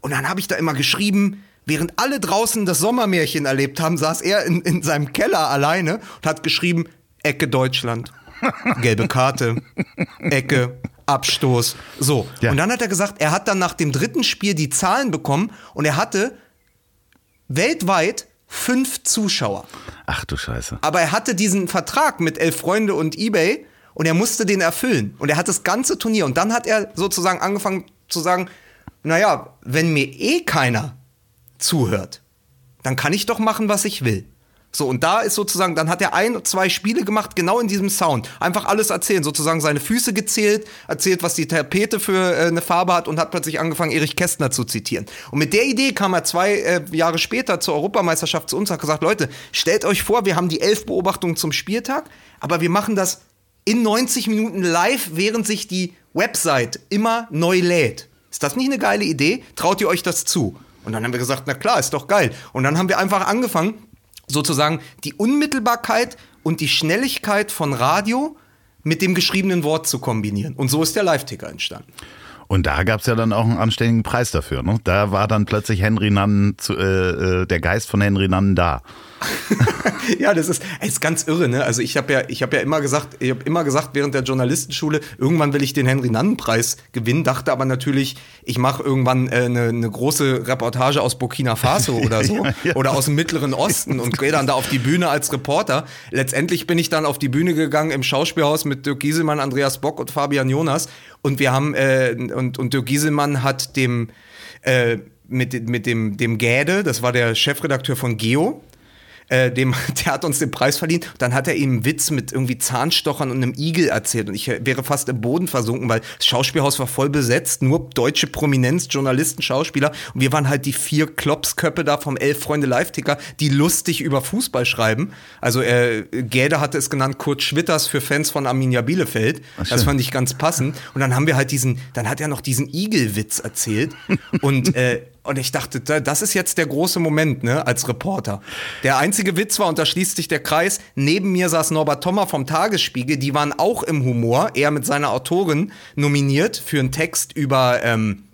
Und dann habe ich da immer geschrieben, Während alle draußen das Sommermärchen erlebt haben, saß er in, in seinem Keller alleine und hat geschrieben, Ecke Deutschland, gelbe Karte, Ecke, Abstoß. So. Ja. Und dann hat er gesagt, er hat dann nach dem dritten Spiel die Zahlen bekommen und er hatte weltweit fünf Zuschauer. Ach du Scheiße. Aber er hatte diesen Vertrag mit Elf Freunde und Ebay und er musste den erfüllen. Und er hat das ganze Turnier. Und dann hat er sozusagen angefangen zu sagen, naja, wenn mir eh keiner zuhört, dann kann ich doch machen, was ich will. So, und da ist sozusagen, dann hat er ein, zwei Spiele gemacht, genau in diesem Sound. Einfach alles erzählen, sozusagen seine Füße gezählt, erzählt, was die Tapete für äh, eine Farbe hat und hat plötzlich angefangen, Erich Kästner zu zitieren. Und mit der Idee kam er zwei äh, Jahre später zur Europameisterschaft zu uns und hat gesagt, Leute, stellt euch vor, wir haben die elf Beobachtungen zum Spieltag, aber wir machen das in 90 Minuten live, während sich die Website immer neu lädt. Ist das nicht eine geile Idee? Traut ihr euch das zu? Und dann haben wir gesagt, na klar, ist doch geil. Und dann haben wir einfach angefangen, sozusagen die Unmittelbarkeit und die Schnelligkeit von Radio mit dem geschriebenen Wort zu kombinieren. Und so ist der Live-Ticker entstanden. Und da gab es ja dann auch einen anständigen Preis dafür. Ne? Da war dann plötzlich Henry Nannen, zu, äh, äh der Geist von Henry Nannen da. ja, das ist, ist ganz irre, ne? Also ich habe ja, ich habe ja immer gesagt, ich habe immer gesagt während der Journalistenschule, irgendwann will ich den Henry Nannen Preis gewinnen, dachte aber natürlich, ich mache irgendwann eine äh, ne, ne große Reportage aus Burkina Faso oder so ja, ja. oder aus dem Mittleren Osten und gehe dann da auf die Bühne als Reporter. Letztendlich bin ich dann auf die Bühne gegangen im Schauspielhaus mit Dirk Gieselmann, Andreas Bock und Fabian Jonas und wir haben äh, und und Dirk Gieselmann hat dem äh, mit, mit dem, dem Gäde, das war der Chefredakteur von Geo, äh, dem, der hat uns den Preis verliehen. Dann hat er ihm einen Witz mit irgendwie Zahnstochern und einem Igel erzählt. Und ich wäre fast im Boden versunken, weil das Schauspielhaus war voll besetzt, nur deutsche Prominenz, Journalisten, Schauspieler. Und wir waren halt die vier Klopsköppe da vom Elf Freunde Live-Ticker, die lustig über Fußball schreiben. Also äh, Gäde hatte es genannt Kurt Schwitters für Fans von Arminia Bielefeld. Ach, das fand ich ganz passend. Und dann haben wir halt diesen, dann hat er noch diesen Igelwitz erzählt. und äh, und ich dachte, das ist jetzt der große Moment, ne, als Reporter. Der einzige Witz war, und da schließt sich der Kreis, neben mir saß Norbert Thommer vom Tagesspiegel, die waren auch im Humor, er mit seiner Autorin nominiert für einen Text über, ähm,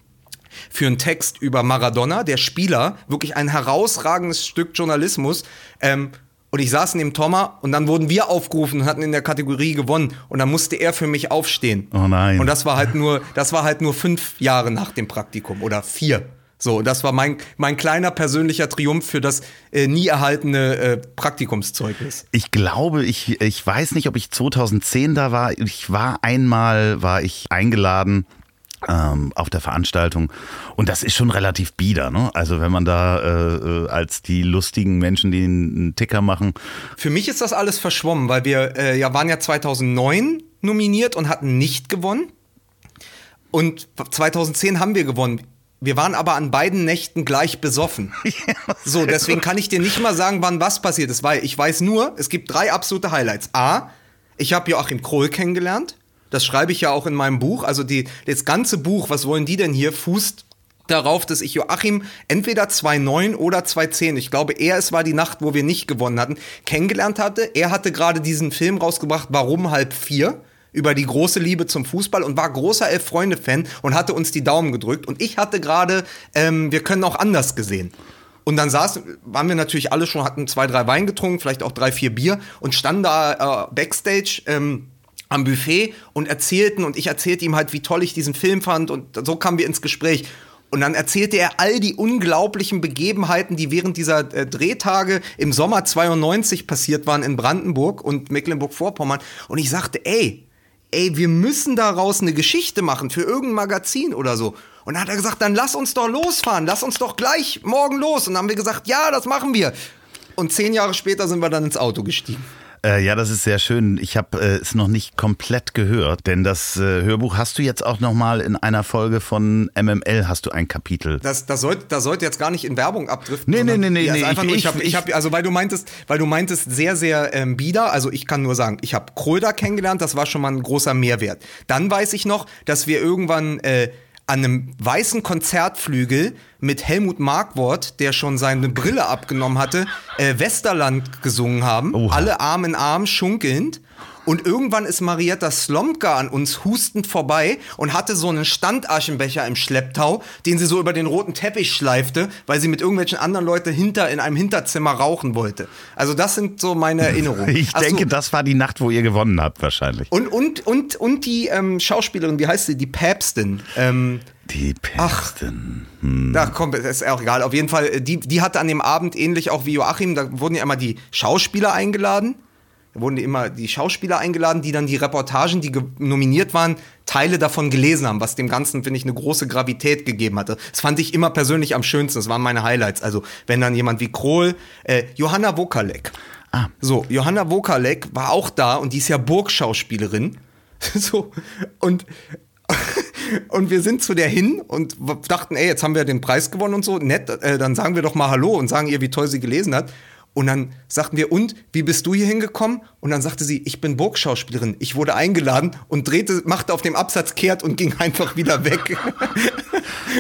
für einen Text über Maradona, der Spieler, wirklich ein herausragendes Stück Journalismus. Ähm, und ich saß neben Thomas und dann wurden wir aufgerufen und hatten in der Kategorie gewonnen. Und dann musste er für mich aufstehen. Oh nein. Und das war halt nur, das war halt nur fünf Jahre nach dem Praktikum oder vier. So, das war mein, mein kleiner persönlicher Triumph für das äh, nie erhaltene äh, Praktikumszeugnis. Ich glaube, ich, ich weiß nicht, ob ich 2010 da war. Ich war einmal, war ich eingeladen ähm, auf der Veranstaltung. Und das ist schon relativ bieder, ne? Also wenn man da äh, äh als die lustigen Menschen, die einen Ticker machen. Für mich ist das alles verschwommen, weil wir äh, ja waren ja 2009 nominiert und hatten nicht gewonnen. Und 2010 haben wir gewonnen. Wir waren aber an beiden Nächten gleich besoffen. so, deswegen kann ich dir nicht mal sagen, wann was passiert ist, weil ich weiß nur, es gibt drei absolute Highlights. A, ich habe Joachim Krohl kennengelernt. Das schreibe ich ja auch in meinem Buch. Also die, das ganze Buch, was wollen die denn hier, fußt darauf, dass ich Joachim entweder 2.9 oder 2.10, ich glaube eher es war die Nacht, wo wir nicht gewonnen hatten, kennengelernt hatte. Er hatte gerade diesen Film rausgebracht, Warum halb vier? Über die große Liebe zum Fußball und war großer Elf-Freunde-Fan und hatte uns die Daumen gedrückt. Und ich hatte gerade, ähm, wir können auch anders gesehen. Und dann saßen, waren wir natürlich alle schon, hatten zwei, drei Wein getrunken, vielleicht auch drei, vier Bier und standen da äh, Backstage. Ähm, am Buffet und erzählten und ich erzählte ihm halt, wie toll ich diesen Film fand und so kamen wir ins Gespräch. Und dann erzählte er all die unglaublichen Begebenheiten, die während dieser äh, Drehtage im Sommer 92 passiert waren in Brandenburg und Mecklenburg-Vorpommern. Und ich sagte, ey, ey, wir müssen daraus eine Geschichte machen für irgendein Magazin oder so. Und dann hat er gesagt, dann lass uns doch losfahren, lass uns doch gleich morgen los. Und dann haben wir gesagt, ja, das machen wir. Und zehn Jahre später sind wir dann ins Auto gestiegen. Äh, ja, das ist sehr schön. Ich habe äh, es noch nicht komplett gehört, denn das äh, Hörbuch hast du jetzt auch noch mal in einer Folge von MML hast du ein Kapitel. Das, das, sollte, das sollte jetzt gar nicht in Werbung abdriften. Nee, nee, nee, nee. Nee, ich, ich, ich, ich hab, also weil du meintest, weil du meintest sehr, sehr ähm, bieder. Also ich kann nur sagen, ich habe Kröder kennengelernt. Das war schon mal ein großer Mehrwert. Dann weiß ich noch, dass wir irgendwann äh, an einem weißen Konzertflügel mit Helmut Markwort, der schon seine Brille abgenommen hatte, äh, Westerland gesungen haben. Oha. Alle Arm in Arm schunkelnd. Und irgendwann ist Marietta Slomka an uns hustend vorbei und hatte so einen Standaschenbecher im Schlepptau, den sie so über den roten Teppich schleifte, weil sie mit irgendwelchen anderen Leuten hinter in einem Hinterzimmer rauchen wollte. Also das sind so meine Erinnerungen. Ich Ach denke, so. das war die Nacht, wo ihr gewonnen habt, wahrscheinlich. Und, und, und, und die ähm, Schauspielerin, wie heißt sie? Die Päpstin. Ähm, die Päpstin. Ach, hm. Da kommt, ist auch egal. Auf jeden Fall, äh, die, die hatte an dem Abend ähnlich auch wie Joachim, da wurden ja immer die Schauspieler eingeladen da wurden immer die Schauspieler eingeladen, die dann die Reportagen, die nominiert waren, Teile davon gelesen haben, was dem Ganzen, finde ich, eine große Gravität gegeben hatte. Das fand ich immer persönlich am schönsten. Das waren meine Highlights. Also, wenn dann jemand wie Krohl, äh, Johanna Wokalek. Ah. So, Johanna Wokalek war auch da und die ist ja Burgschauspielerin. so, und und wir sind zu der hin und dachten, ey, jetzt haben wir den Preis gewonnen und so, nett, äh, dann sagen wir doch mal Hallo und sagen ihr, wie toll sie gelesen hat. Und dann sagten wir, und wie bist du hier hingekommen? Und dann sagte sie, ich bin Burgschauspielerin. Ich wurde eingeladen und drehte, machte auf dem Absatz kehrt und ging einfach wieder weg.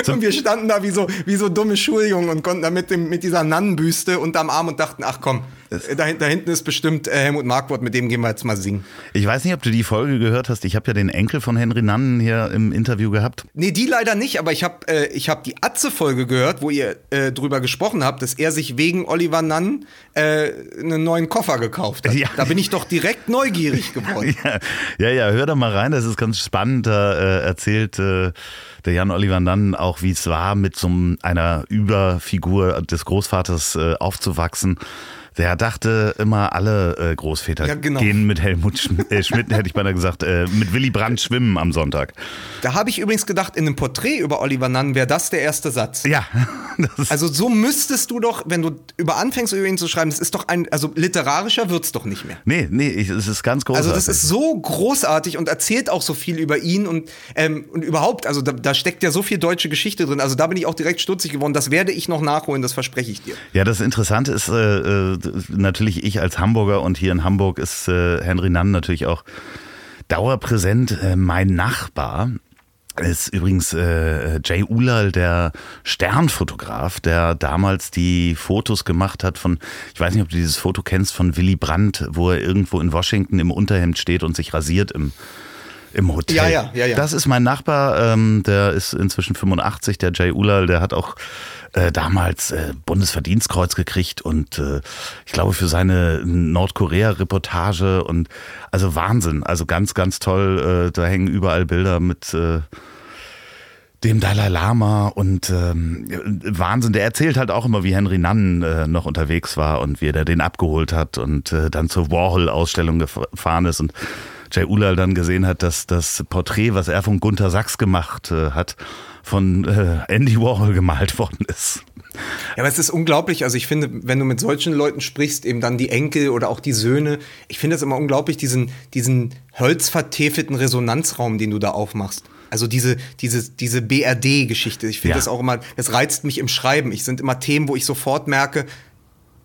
So. Und wir standen da wie so, wie so dumme Schuljungen und konnten da mit, dem, mit dieser Nannenbüste unterm Arm und dachten, ach komm, da, da, hinten ist bestimmt äh, Helmut Markwort, mit dem gehen wir jetzt mal singen. Ich weiß nicht, ob du die Folge gehört hast. Ich habe ja den Enkel von Henry Nannen hier im Interview gehabt. Nee, die leider nicht, aber ich habe äh, hab die Atze-Folge gehört, wo ihr äh, drüber gesprochen habt, dass er sich wegen Oliver Nannen äh, einen neuen Koffer gekauft hat. Ja. Da bin ich doch direkt neugierig geworden. ja, ja, ja, hör da mal rein, das ist ganz spannend. Da äh, erzählt äh, der Jan Oliver Nannen auch, wie es war, mit so einer Überfigur des Großvaters aufzuwachsen der dachte immer, alle äh, Großväter ja, genau. gehen mit Helmut Sch äh, Schmidt, hätte ich beinahe gesagt, äh, mit Willy Brandt schwimmen am Sonntag. Da habe ich übrigens gedacht, in einem Porträt über Oliver Nunn wäre das der erste Satz. Ja. also so müsstest du doch, wenn du über anfängst, über ihn zu schreiben, das ist doch ein, also literarischer wird es doch nicht mehr. Nee, nee, es ist ganz großartig. Also das ist so großartig und erzählt auch so viel über ihn und, ähm, und überhaupt, also da, da steckt ja so viel deutsche Geschichte drin. Also da bin ich auch direkt stutzig geworden. Das werde ich noch nachholen, das verspreche ich dir. Ja, das Interessante ist, äh, äh natürlich ich als Hamburger und hier in Hamburg ist äh, Henry Nann natürlich auch dauerpräsent. Äh, mein Nachbar ist übrigens äh, Jay Ulal, der Sternfotograf, der damals die Fotos gemacht hat von, ich weiß nicht, ob du dieses Foto kennst, von Willy Brandt, wo er irgendwo in Washington im Unterhemd steht und sich rasiert im im Hotel. Ja, ja, ja, ja. Das ist mein Nachbar, ähm, der ist inzwischen 85, der Jay Ulal, der hat auch äh, damals äh, Bundesverdienstkreuz gekriegt und äh, ich glaube für seine Nordkorea-Reportage und also Wahnsinn, also ganz, ganz toll. Äh, da hängen überall Bilder mit äh, dem Dalai Lama und ähm, Wahnsinn. Der erzählt halt auch immer, wie Henry Nunn äh, noch unterwegs war und wie er den abgeholt hat und äh, dann zur Warhol-Ausstellung gefahren ist und Jay Ulal dann gesehen hat, dass das Porträt, was er von Gunther Sachs gemacht äh, hat, von äh, Andy Warhol gemalt worden ist. Ja, aber es ist unglaublich. Also ich finde, wenn du mit solchen Leuten sprichst, eben dann die Enkel oder auch die Söhne, ich finde es immer unglaublich, diesen, diesen holzvertäfelten Resonanzraum, den du da aufmachst. Also diese, diese, diese BRD-Geschichte. Ich finde ja. das auch immer, das reizt mich im Schreiben. Ich sind immer Themen, wo ich sofort merke,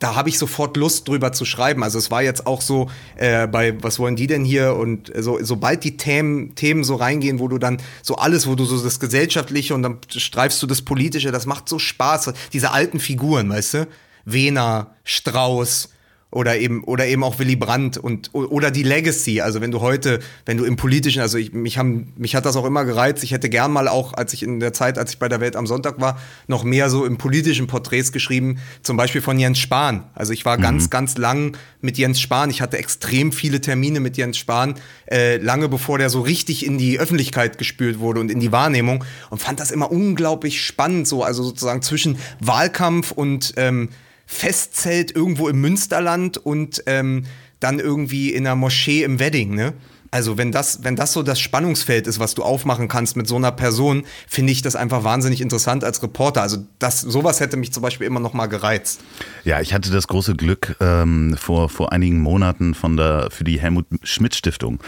da habe ich sofort Lust drüber zu schreiben. Also es war jetzt auch so äh, bei was wollen die denn hier und so sobald die Themen Themen so reingehen, wo du dann so alles, wo du so das gesellschaftliche und dann streifst du das politische, das macht so Spaß. Diese alten Figuren, weißt du? Wehner, Strauß, oder eben oder eben auch Willy Brandt und oder die Legacy. Also wenn du heute, wenn du im politischen, also ich, mich haben mich hat das auch immer gereizt. Ich hätte gern mal auch, als ich in der Zeit, als ich bei der Welt am Sonntag war, noch mehr so im politischen Porträts geschrieben. Zum Beispiel von Jens Spahn. Also ich war mhm. ganz ganz lang mit Jens Spahn. Ich hatte extrem viele Termine mit Jens Spahn, äh, lange bevor der so richtig in die Öffentlichkeit gespült wurde und in die Wahrnehmung und fand das immer unglaublich spannend. So also sozusagen zwischen Wahlkampf und ähm, Festzelt irgendwo im Münsterland und ähm, dann irgendwie in einer Moschee im Wedding, ne? Also wenn das, wenn das so das Spannungsfeld ist, was du aufmachen kannst mit so einer Person, finde ich das einfach wahnsinnig interessant als Reporter. Also das, sowas hätte mich zum Beispiel immer noch mal gereizt. Ja, ich hatte das große Glück ähm, vor vor einigen Monaten von der für die Helmut Schmidt Stiftung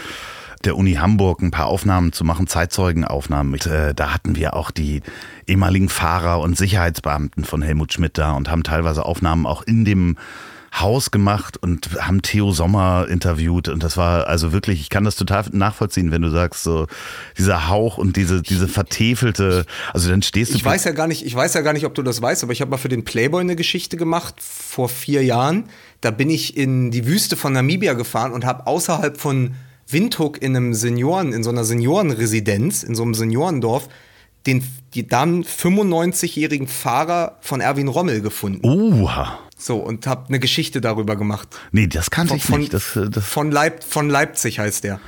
der Uni Hamburg ein paar Aufnahmen zu machen, Zeitzeugenaufnahmen. Äh, da hatten wir auch die ehemaligen Fahrer und Sicherheitsbeamten von Helmut Schmidt da und haben teilweise Aufnahmen auch in dem Haus gemacht und haben Theo Sommer interviewt und das war also wirklich, ich kann das total nachvollziehen, wenn du sagst so dieser Hauch und diese diese vertäfelte, also dann stehst du. Ich weiß ja gar nicht, ich weiß ja gar nicht, ob du das weißt, aber ich habe mal für den Playboy eine Geschichte gemacht vor vier Jahren. Da bin ich in die Wüste von Namibia gefahren und habe außerhalb von Windhoek in einem Senioren, in so einer Seniorenresidenz, in so einem Seniorendorf, den die dann 95-jährigen Fahrer von Erwin Rommel gefunden. Oha. So, und hab eine Geschichte darüber gemacht. Nee, das kannte ich von, nicht. Das, äh, das von, Leip, von Leipzig heißt der.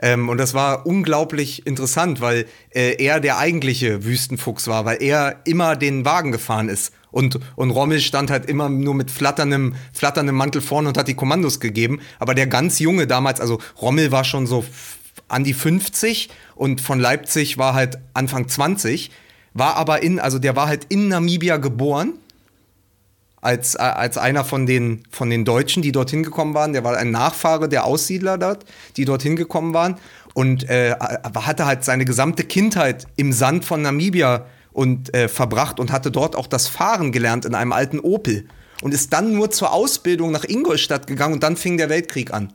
Ähm, und das war unglaublich interessant, weil äh, er der eigentliche Wüstenfuchs war, weil er immer den Wagen gefahren ist. Und, und Rommel stand halt immer nur mit flatterndem, flatterndem Mantel vorne und hat die Kommandos gegeben. Aber der ganz Junge damals, also Rommel war schon so an die 50 und von Leipzig war halt Anfang 20, war aber in, also der war halt in Namibia geboren als, äh, als einer von den, von den Deutschen, die dorthin gekommen waren. Der war ein Nachfahre der Aussiedler dort, die dorthin gekommen waren. Und äh, hatte halt seine gesamte Kindheit im Sand von Namibia und äh, verbracht und hatte dort auch das Fahren gelernt in einem alten Opel. Und ist dann nur zur Ausbildung nach Ingolstadt gegangen und dann fing der Weltkrieg an.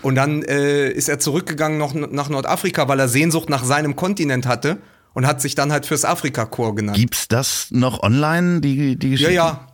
Und dann äh, ist er zurückgegangen noch nach Nordafrika, weil er Sehnsucht nach seinem Kontinent hatte und hat sich dann halt fürs Afrika-Korps genannt. Gibt's das noch online, die, die Geschichte? Ja, ja.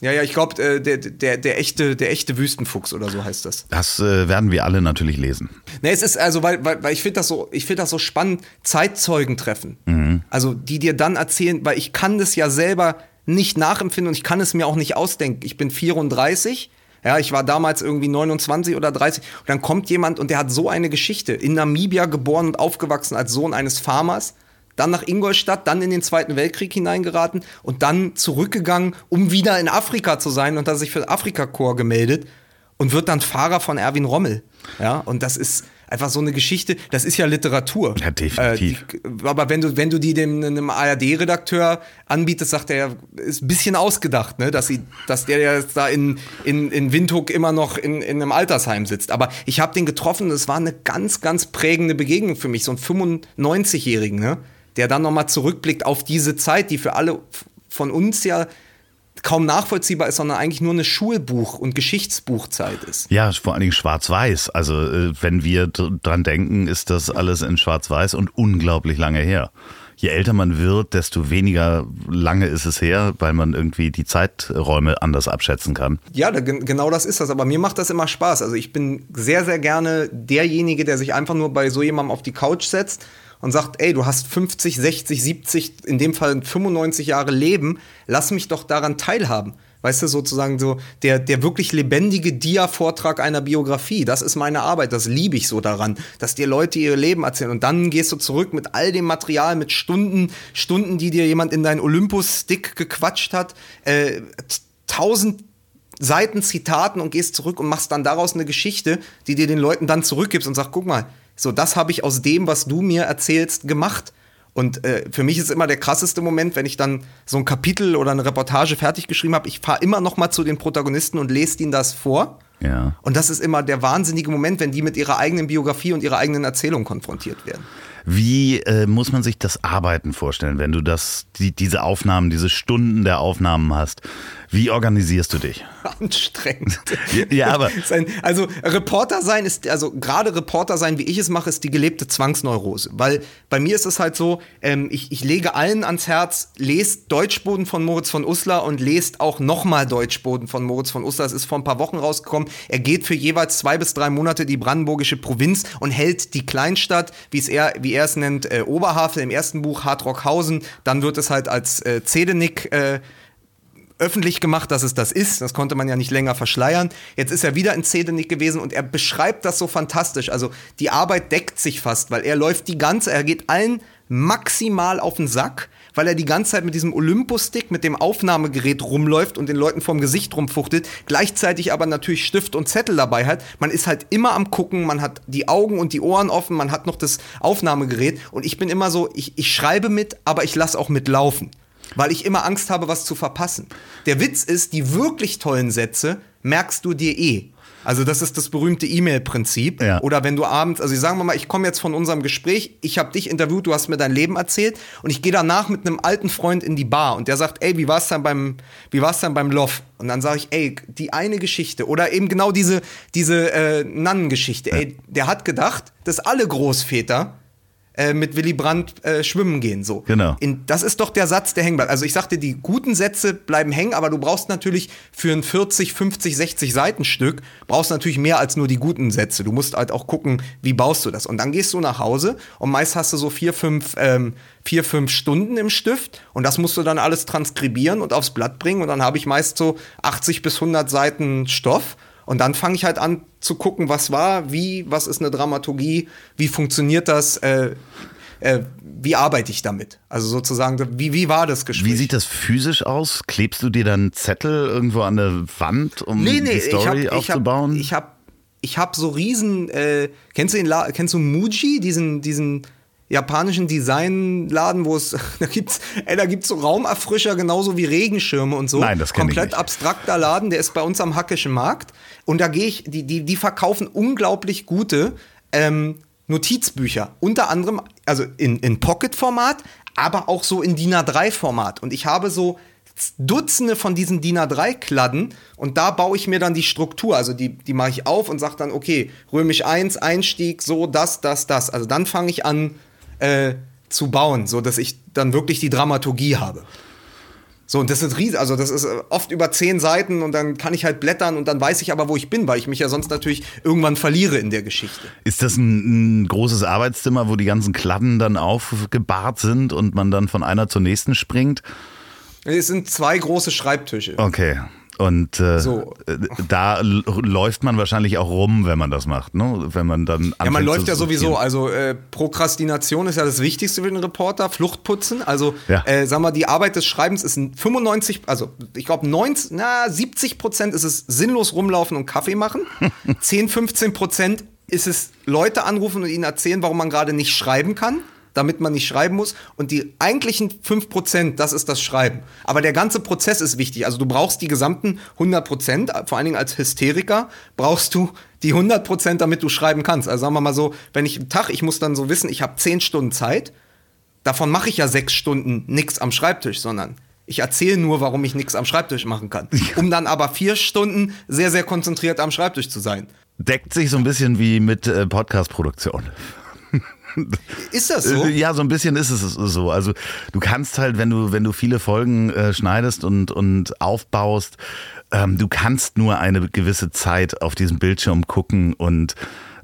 Ja, ja, ich glaube, äh, der, der, der, echte, der echte Wüstenfuchs oder so heißt das. Das äh, werden wir alle natürlich lesen. Ne, es ist also, weil, weil, weil ich finde das, so, find das so spannend, Zeitzeugen treffen. Mhm. Also, die dir dann erzählen, weil ich kann das ja selber nicht nachempfinden und ich kann es mir auch nicht ausdenken. Ich bin 34. Ja, ich war damals irgendwie 29 oder 30 und dann kommt jemand und der hat so eine Geschichte. In Namibia geboren und aufgewachsen als Sohn eines Farmers dann nach Ingolstadt, dann in den Zweiten Weltkrieg hineingeraten und dann zurückgegangen, um wieder in Afrika zu sein und hat sich für Afrika-Korps gemeldet und wird dann Fahrer von Erwin Rommel. Ja, und das ist einfach so eine Geschichte, das ist ja Literatur. Ja, definitiv. Äh, die, aber wenn du, wenn du die dem einem ARD-Redakteur anbietest, sagt er ja, ist ein bisschen ausgedacht, ne? dass, sie, dass der jetzt da in, in, in Windhoek immer noch in, in einem Altersheim sitzt. Aber ich habe den getroffen, es war eine ganz, ganz prägende Begegnung für mich, so ein 95-Jährigen, ne? Der dann nochmal zurückblickt auf diese Zeit, die für alle von uns ja kaum nachvollziehbar ist, sondern eigentlich nur eine Schulbuch- und Geschichtsbuchzeit ist. Ja, vor allen Dingen schwarz-weiß. Also äh, wenn wir dran denken, ist das alles in schwarz-weiß und unglaublich lange her. Je älter man wird, desto weniger lange ist es her, weil man irgendwie die Zeiträume anders abschätzen kann. Ja, genau das ist das. Aber mir macht das immer Spaß. Also ich bin sehr, sehr gerne derjenige, der sich einfach nur bei so jemandem auf die Couch setzt und sagt, ey, du hast 50, 60, 70, in dem Fall 95 Jahre Leben, lass mich doch daran teilhaben. Weißt du, sozusagen so der, der wirklich lebendige Dia-Vortrag einer Biografie. Das ist meine Arbeit, das liebe ich so daran, dass dir Leute ihr Leben erzählen. Und dann gehst du zurück mit all dem Material, mit Stunden, Stunden, die dir jemand in deinen Olympus-Stick gequatscht hat, äh, tausend Seiten Zitaten und gehst zurück und machst dann daraus eine Geschichte, die dir den Leuten dann zurückgibst und sagst, guck mal, so, das habe ich aus dem, was du mir erzählst, gemacht. Und äh, für mich ist immer der krasseste Moment, wenn ich dann so ein Kapitel oder eine Reportage fertig geschrieben habe. Ich fahre immer noch mal zu den Protagonisten und lese ihnen das vor. Ja. Und das ist immer der wahnsinnige Moment, wenn die mit ihrer eigenen Biografie und ihrer eigenen Erzählung konfrontiert werden. Wie äh, muss man sich das Arbeiten vorstellen, wenn du das, die, diese Aufnahmen, diese Stunden der Aufnahmen hast? Wie organisierst du dich? Anstrengend. ja, aber. Also, Reporter sein ist, also gerade Reporter sein, wie ich es mache, ist die gelebte Zwangsneurose. Weil bei mir ist es halt so, ähm, ich, ich lege allen ans Herz, lest Deutschboden von Moritz von Uslar und lest auch nochmal Deutschboden von Moritz von Uslar. Es ist vor ein paar Wochen rausgekommen. Er geht für jeweils zwei bis drei Monate die brandenburgische Provinz und hält die Kleinstadt, wie es er, wie er es nennt, äh, Oberhavel im ersten Buch, Hartrockhausen. Dann wird es halt als äh, Zedenick äh, öffentlich gemacht, dass es das ist. Das konnte man ja nicht länger verschleiern. Jetzt ist er wieder in Zedenick gewesen und er beschreibt das so fantastisch. Also die Arbeit deckt sich fast, weil er läuft die ganze, er geht allen maximal auf den Sack, weil er die ganze Zeit mit diesem Olympus-Stick, mit dem Aufnahmegerät rumläuft und den Leuten vorm Gesicht rumfuchtelt, gleichzeitig aber natürlich Stift und Zettel dabei hat. Man ist halt immer am gucken, man hat die Augen und die Ohren offen, man hat noch das Aufnahmegerät und ich bin immer so, ich, ich schreibe mit, aber ich lasse auch mitlaufen weil ich immer Angst habe, was zu verpassen. Der Witz ist, die wirklich tollen Sätze merkst du dir eh. Also das ist das berühmte E-Mail-Prinzip. Ja. Oder wenn du abends, also sagen wir mal, ich komme jetzt von unserem Gespräch, ich habe dich interviewt, du hast mir dein Leben erzählt und ich gehe danach mit einem alten Freund in die Bar und der sagt, ey, wie war's dann beim, wie war's dann beim Love? Und dann sage ich, ey, die eine Geschichte oder eben genau diese, diese äh, Nannengeschichte. Ja. Ey, der hat gedacht, dass alle Großväter äh, mit Willy Brandt äh, schwimmen gehen. So. Genau. In, das ist doch der Satz, der hängen bleibt. Also ich sagte, die guten Sätze bleiben hängen, aber du brauchst natürlich für ein 40, 50, 60 Seitenstück brauchst natürlich mehr als nur die guten Sätze. Du musst halt auch gucken, wie baust du das. Und dann gehst du nach Hause und meist hast du so vier, fünf, ähm, vier, fünf Stunden im Stift und das musst du dann alles transkribieren und aufs Blatt bringen und dann habe ich meist so 80 bis 100 Seiten Stoff und dann fange ich halt an zu gucken, was war, wie, was ist eine Dramaturgie, wie funktioniert das, äh, äh, wie arbeite ich damit? Also sozusagen, wie, wie war das Gespräch? Wie sieht das physisch aus? Klebst du dir dann Zettel irgendwo an der Wand, um nee, nee, die Story ich hab, aufzubauen? Ich habe ich hab so riesen, äh, kennst du kennst du Muji, diesen, diesen japanischen Designladen, wo es, da gibt's, ey, da gibt's so Raumerfrischer genauso wie Regenschirme und so. Nein, das Komplett abstrakter Laden, der ist bei uns am Hackischen Markt. Und da gehe ich, die, die, die verkaufen unglaublich gute ähm, Notizbücher. Unter anderem, also in, in Pocket-Format, aber auch so in DIN A3-Format. Und ich habe so Dutzende von diesen DIN A3-Kladden und da baue ich mir dann die Struktur. Also die, die mache ich auf und sage dann, okay, römisch 1, Einstieg, so, das, das, das. Also dann fange ich an, äh, zu bauen, so dass ich dann wirklich die Dramaturgie habe. So, und das ist riesig, also das ist äh, oft über zehn Seiten und dann kann ich halt blättern und dann weiß ich aber, wo ich bin, weil ich mich ja sonst natürlich irgendwann verliere in der Geschichte. Ist das ein, ein großes Arbeitszimmer, wo die ganzen Kladden dann aufgebahrt sind und man dann von einer zur nächsten springt? Es sind zwei große Schreibtische. Okay. Und äh, so. Äh, da läuft man wahrscheinlich auch rum, wenn man das macht, ne? Wenn man dann Ja, man läuft ja sowieso. Also äh, Prokrastination ist ja das Wichtigste für den Reporter. Fluchtputzen. Also, ja. äh, sagen wir, die Arbeit des Schreibens ist 95, also ich glaube 90, na 70 Prozent ist es sinnlos rumlaufen und Kaffee machen. 10, 15 Prozent ist es Leute anrufen und ihnen erzählen, warum man gerade nicht schreiben kann damit man nicht schreiben muss. Und die eigentlichen 5%, das ist das Schreiben. Aber der ganze Prozess ist wichtig. Also du brauchst die gesamten 100%, vor allen Dingen als Hysteriker, brauchst du die 100%, damit du schreiben kannst. Also sagen wir mal so, wenn ich einen Tag, ich muss dann so wissen, ich habe 10 Stunden Zeit, davon mache ich ja 6 Stunden nichts am Schreibtisch, sondern ich erzähle nur, warum ich nichts am Schreibtisch machen kann. Um dann aber vier Stunden sehr, sehr konzentriert am Schreibtisch zu sein. Deckt sich so ein bisschen wie mit äh, Podcast-Produktion. Ist das so? Ja, so ein bisschen ist es so. Also du kannst halt, wenn du, wenn du viele Folgen äh, schneidest und, und aufbaust, ähm, du kannst nur eine gewisse Zeit auf diesem Bildschirm gucken und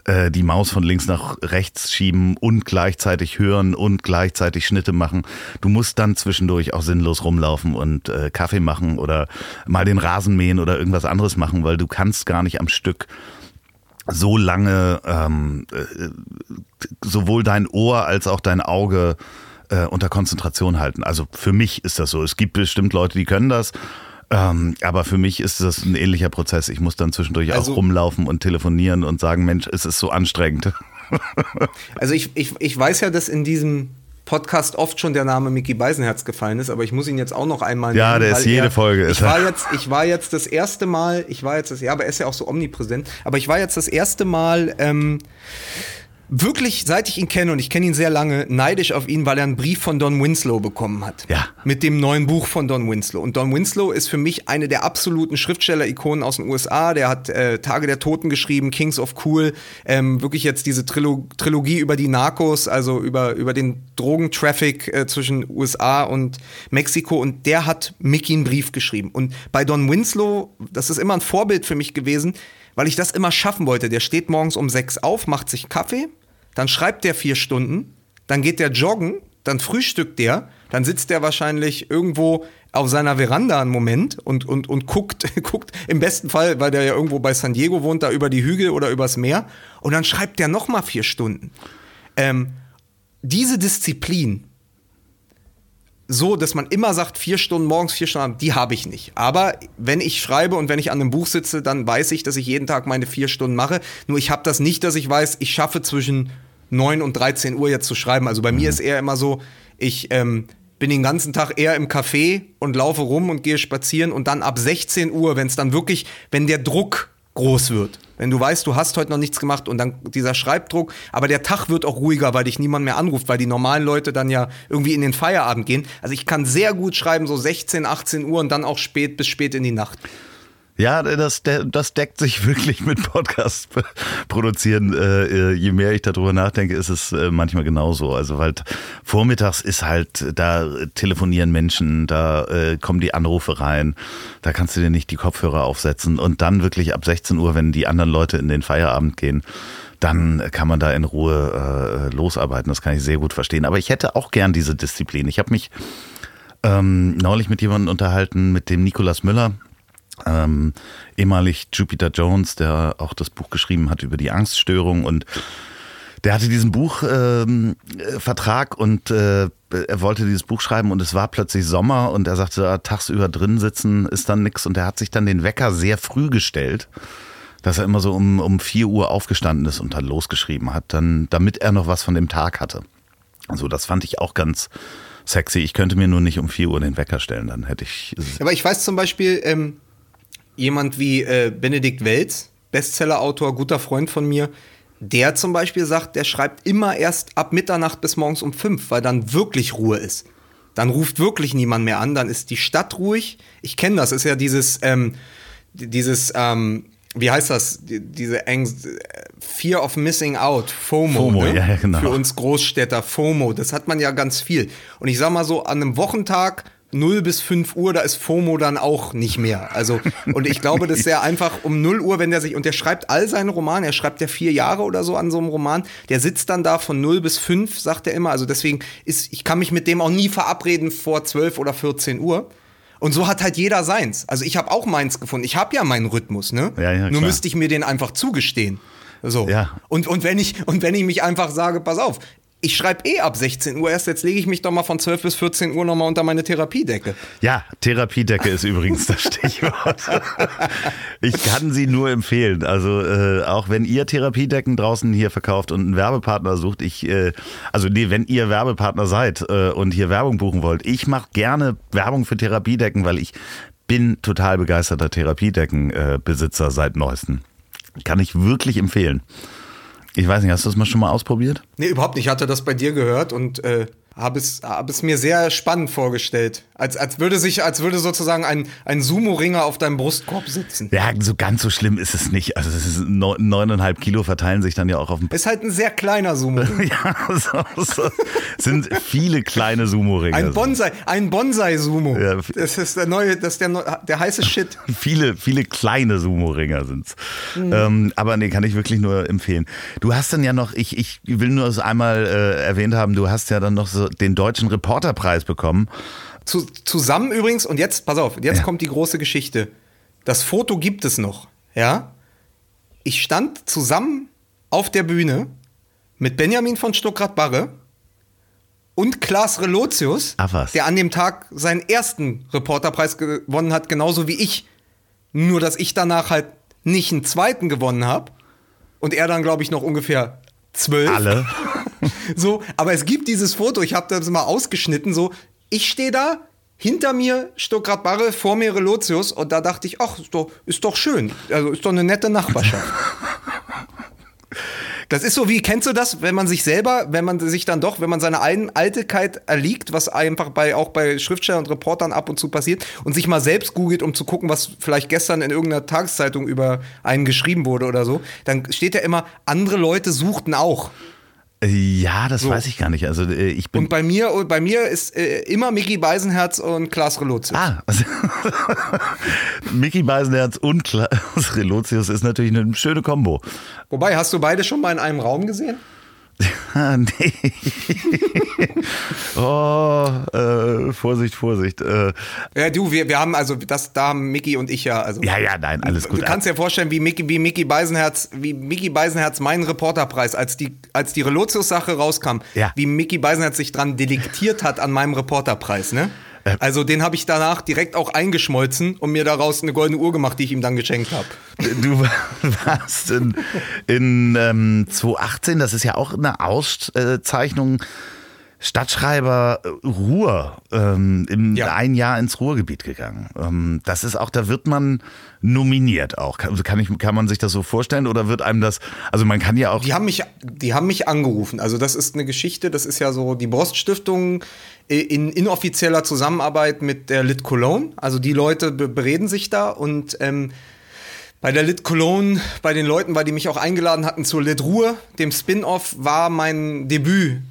äh, die Maus von links nach rechts schieben und gleichzeitig hören und gleichzeitig Schnitte machen. Du musst dann zwischendurch auch sinnlos rumlaufen und äh, Kaffee machen oder mal den Rasen mähen oder irgendwas anderes machen, weil du kannst gar nicht am Stück so lange ähm, äh, sowohl dein Ohr als auch dein Auge äh, unter Konzentration halten. Also für mich ist das so. Es gibt bestimmt Leute, die können das. Ähm, aber für mich ist das ein ähnlicher Prozess. Ich muss dann zwischendurch also, auch rumlaufen und telefonieren und sagen, Mensch, es ist so anstrengend. also ich, ich, ich weiß ja, dass in diesem Podcast oft schon der Name Mickey Beisenherz gefallen ist, aber ich muss ihn jetzt auch noch einmal nennen. Ja, der ist jede er, Folge. Ich war, jetzt, ich war jetzt das erste Mal, ich war jetzt das, ja, aber er ist ja auch so omnipräsent, aber ich war jetzt das erste Mal ähm, wirklich, seit ich ihn kenne, und ich kenne ihn sehr lange, neidisch auf ihn, weil er einen Brief von Don Winslow bekommen hat. Ja. Mit dem neuen Buch von Don Winslow. Und Don Winslow ist für mich eine der absoluten Schriftsteller-Ikonen aus den USA. Der hat äh, Tage der Toten geschrieben, Kings of Cool, ähm, wirklich jetzt diese Trilo Trilogie über die Narcos, also über, über den Drogentraffic äh, zwischen USA und Mexiko. Und der hat Mickey einen Brief geschrieben. Und bei Don Winslow, das ist immer ein Vorbild für mich gewesen, weil ich das immer schaffen wollte. Der steht morgens um sechs auf, macht sich Kaffee, dann schreibt der vier Stunden, dann geht der joggen, dann frühstückt der, dann sitzt der wahrscheinlich irgendwo auf seiner Veranda einen Moment und, und, und guckt, guckt im besten Fall, weil der ja irgendwo bei San Diego wohnt, da über die Hügel oder übers Meer. Und dann schreibt der noch mal vier Stunden. Ähm, diese Disziplin, so, dass man immer sagt, vier Stunden morgens, vier Stunden abends, die habe ich nicht. Aber wenn ich schreibe und wenn ich an einem Buch sitze, dann weiß ich, dass ich jeden Tag meine vier Stunden mache. Nur ich habe das nicht, dass ich weiß, ich schaffe zwischen 9 und 13 Uhr jetzt zu schreiben. Also bei mhm. mir ist eher immer so, ich ähm, bin den ganzen Tag eher im Café und laufe rum und gehe spazieren und dann ab 16 Uhr, wenn es dann wirklich, wenn der Druck groß wird. Wenn du weißt, du hast heute noch nichts gemacht und dann dieser Schreibdruck, aber der Tag wird auch ruhiger, weil dich niemand mehr anruft, weil die normalen Leute dann ja irgendwie in den Feierabend gehen. Also ich kann sehr gut schreiben, so 16, 18 Uhr und dann auch spät bis spät in die Nacht. Ja, das, das deckt sich wirklich mit Podcast produzieren. Äh, äh, je mehr ich darüber nachdenke, ist es äh, manchmal genauso. Also weil vormittags ist halt, da telefonieren Menschen, da kommen die Anrufe rein, da kannst du dir nicht die Kopfhörer aufsetzen und dann wirklich ab 16 Uhr, wenn die anderen Leute in den Feierabend gehen, dann kann man da in Ruhe losarbeiten. Das kann ich sehr gut verstehen. Aber ich hätte auch gern diese Disziplin. Ich habe mich ähm, neulich mit jemandem unterhalten, mit dem Nikolas Müller ähm, ehemalig Jupiter Jones, der auch das Buch geschrieben hat über die Angststörung und der hatte diesen Buchvertrag ähm, und äh, er wollte dieses Buch schreiben und es war plötzlich Sommer und er sagte, ah, tagsüber drin sitzen ist dann nix und er hat sich dann den Wecker sehr früh gestellt, dass er immer so um, um 4 Uhr aufgestanden ist und dann losgeschrieben hat, dann, damit er noch was von dem Tag hatte. Also das fand ich auch ganz sexy. Ich könnte mir nur nicht um 4 Uhr den Wecker stellen, dann hätte ich. Aber ich weiß zum Beispiel, ähm, jemand wie äh, Benedikt Welz, Bestsellerautor, guter Freund von mir, der zum Beispiel sagt, der schreibt immer erst ab Mitternacht bis morgens um fünf, weil dann wirklich Ruhe ist. Dann ruft wirklich niemand mehr an, dann ist die Stadt ruhig. Ich kenne das, ist ja dieses, ähm, dieses, ähm, wie heißt das? Diese Angst, Fear of Missing Out, FOMO. FOMO ne? ja, genau. Für uns Großstädter, FOMO, das hat man ja ganz viel. Und ich sag mal so, an einem Wochentag 0 bis 5 Uhr, da ist FOMO dann auch nicht mehr. Also, und ich glaube, dass er einfach um 0 Uhr, wenn der sich, und der schreibt all seine Romane, er schreibt ja vier Jahre oder so an so einem Roman, der sitzt dann da von 0 bis 5, sagt er immer. Also deswegen ist, ich kann mich mit dem auch nie verabreden vor 12 oder 14 Uhr. Und so hat halt jeder seins. Also ich habe auch meins gefunden. Ich habe ja meinen Rhythmus, ne? Ja, ja, Nur müsste ich mir den einfach zugestehen. So. Ja. Und, und, wenn ich, und wenn ich mich einfach sage, pass auf, ich schreibe eh ab 16 Uhr erst, jetzt lege ich mich doch mal von 12 bis 14 Uhr nochmal unter meine Therapiedecke. Ja, Therapiedecke ist übrigens das Stichwort. Ich kann sie nur empfehlen. Also äh, auch wenn ihr Therapiedecken draußen hier verkauft und einen Werbepartner sucht, ich, äh, also nee, wenn ihr Werbepartner seid äh, und hier Werbung buchen wollt, ich mache gerne Werbung für Therapiedecken, weil ich bin total begeisterter Therapiedeckenbesitzer seit neuestem. Kann ich wirklich empfehlen. Ich weiß nicht, hast du das mal schon mal ausprobiert? Nee, überhaupt nicht. Ich hatte das bei dir gehört und äh, habe es, hab es mir sehr spannend vorgestellt. Als, als würde sich, als würde sozusagen ein, ein Sumo-Ringer auf deinem Brustkorb sitzen. Ja, so ganz so schlimm ist es nicht. Also es ist neuneinhalb Kilo verteilen sich dann ja auch auf dem. Ist halt ein sehr kleiner Sumo. ja, so, so. sind viele kleine Sumo-Ringer. Ein Bonsai, ein Bonsai-Sumo. Ja. Das ist der neue, das ist der, der heiße Shit. viele, viele kleine Sumo-Ringer sind's. Mhm. Ähm, aber nee, kann ich wirklich nur empfehlen. Du hast dann ja noch, ich, ich will nur das einmal äh, erwähnt haben, du hast ja dann noch so den deutschen Reporterpreis bekommen. Zu, zusammen übrigens, und jetzt, pass auf, jetzt ja. kommt die große Geschichte. Das Foto gibt es noch, ja? Ich stand zusammen auf der Bühne mit Benjamin von Stuckrad-Barre und Klaas Relotius, der an dem Tag seinen ersten Reporterpreis gewonnen hat, genauso wie ich. Nur, dass ich danach halt nicht einen zweiten gewonnen habe und er dann, glaube ich, noch ungefähr zwölf. Alle. so, aber es gibt dieses Foto, ich habe das mal ausgeschnitten, so, ich stehe da, hinter mir Stuttgart Barre, vor mir Relotius und da dachte ich, ach, ist doch, ist doch schön, also ist doch eine nette Nachbarschaft. Das ist so wie, kennst du das, wenn man sich selber, wenn man sich dann doch, wenn man seine Eitelkeit erliegt, was einfach bei, auch bei Schriftstellern und Reportern ab und zu passiert, und sich mal selbst googelt, um zu gucken, was vielleicht gestern in irgendeiner Tageszeitung über einen geschrieben wurde oder so, dann steht ja immer, andere Leute suchten auch. Ja, das so. weiß ich gar nicht. Also äh, ich bin und bei mir, bei mir ist äh, immer Mickey Beisenherz und Klaas Relotius. Ah, also Mickey Beisenherz und Klaas Relotius ist natürlich eine schöne Kombo. Wobei, hast du beide schon mal in einem Raum gesehen? nee. oh, äh, Vorsicht, Vorsicht. Äh. Ja, du, wir, wir haben also das, da haben Mickey und ich ja, also. Ja, ja, nein, alles gut. Du kannst dir vorstellen, wie Mickey, wie Mickey Beisenherz, wie Mickey Beisenherz meinen Reporterpreis, als die, als die Relotius-Sache rauskam, ja. wie Mickey Beisenherz sich dran deliktiert hat an meinem Reporterpreis, ne? Äh. Also den habe ich danach direkt auch eingeschmolzen und mir daraus eine goldene Uhr gemacht, die ich ihm dann geschenkt habe. Du warst in, in ähm, 2018, das ist ja auch eine Auszeichnung. Stadtschreiber Ruhr ähm, im ja. ein Jahr ins Ruhrgebiet gegangen. Ähm, das ist auch, da wird man nominiert auch. Kann, kann, ich, kann man sich das so vorstellen oder wird einem das, also man kann ja auch. Die haben mich, die haben mich angerufen. Also das ist eine Geschichte, das ist ja so die Broststiftung in inoffizieller Zusammenarbeit mit der Lit Cologne. Also die Leute bereden sich da und ähm, bei der Lit Cologne, bei den Leuten, weil die mich auch eingeladen hatten zur Lit Ruhr, dem Spin-off, war mein Debüt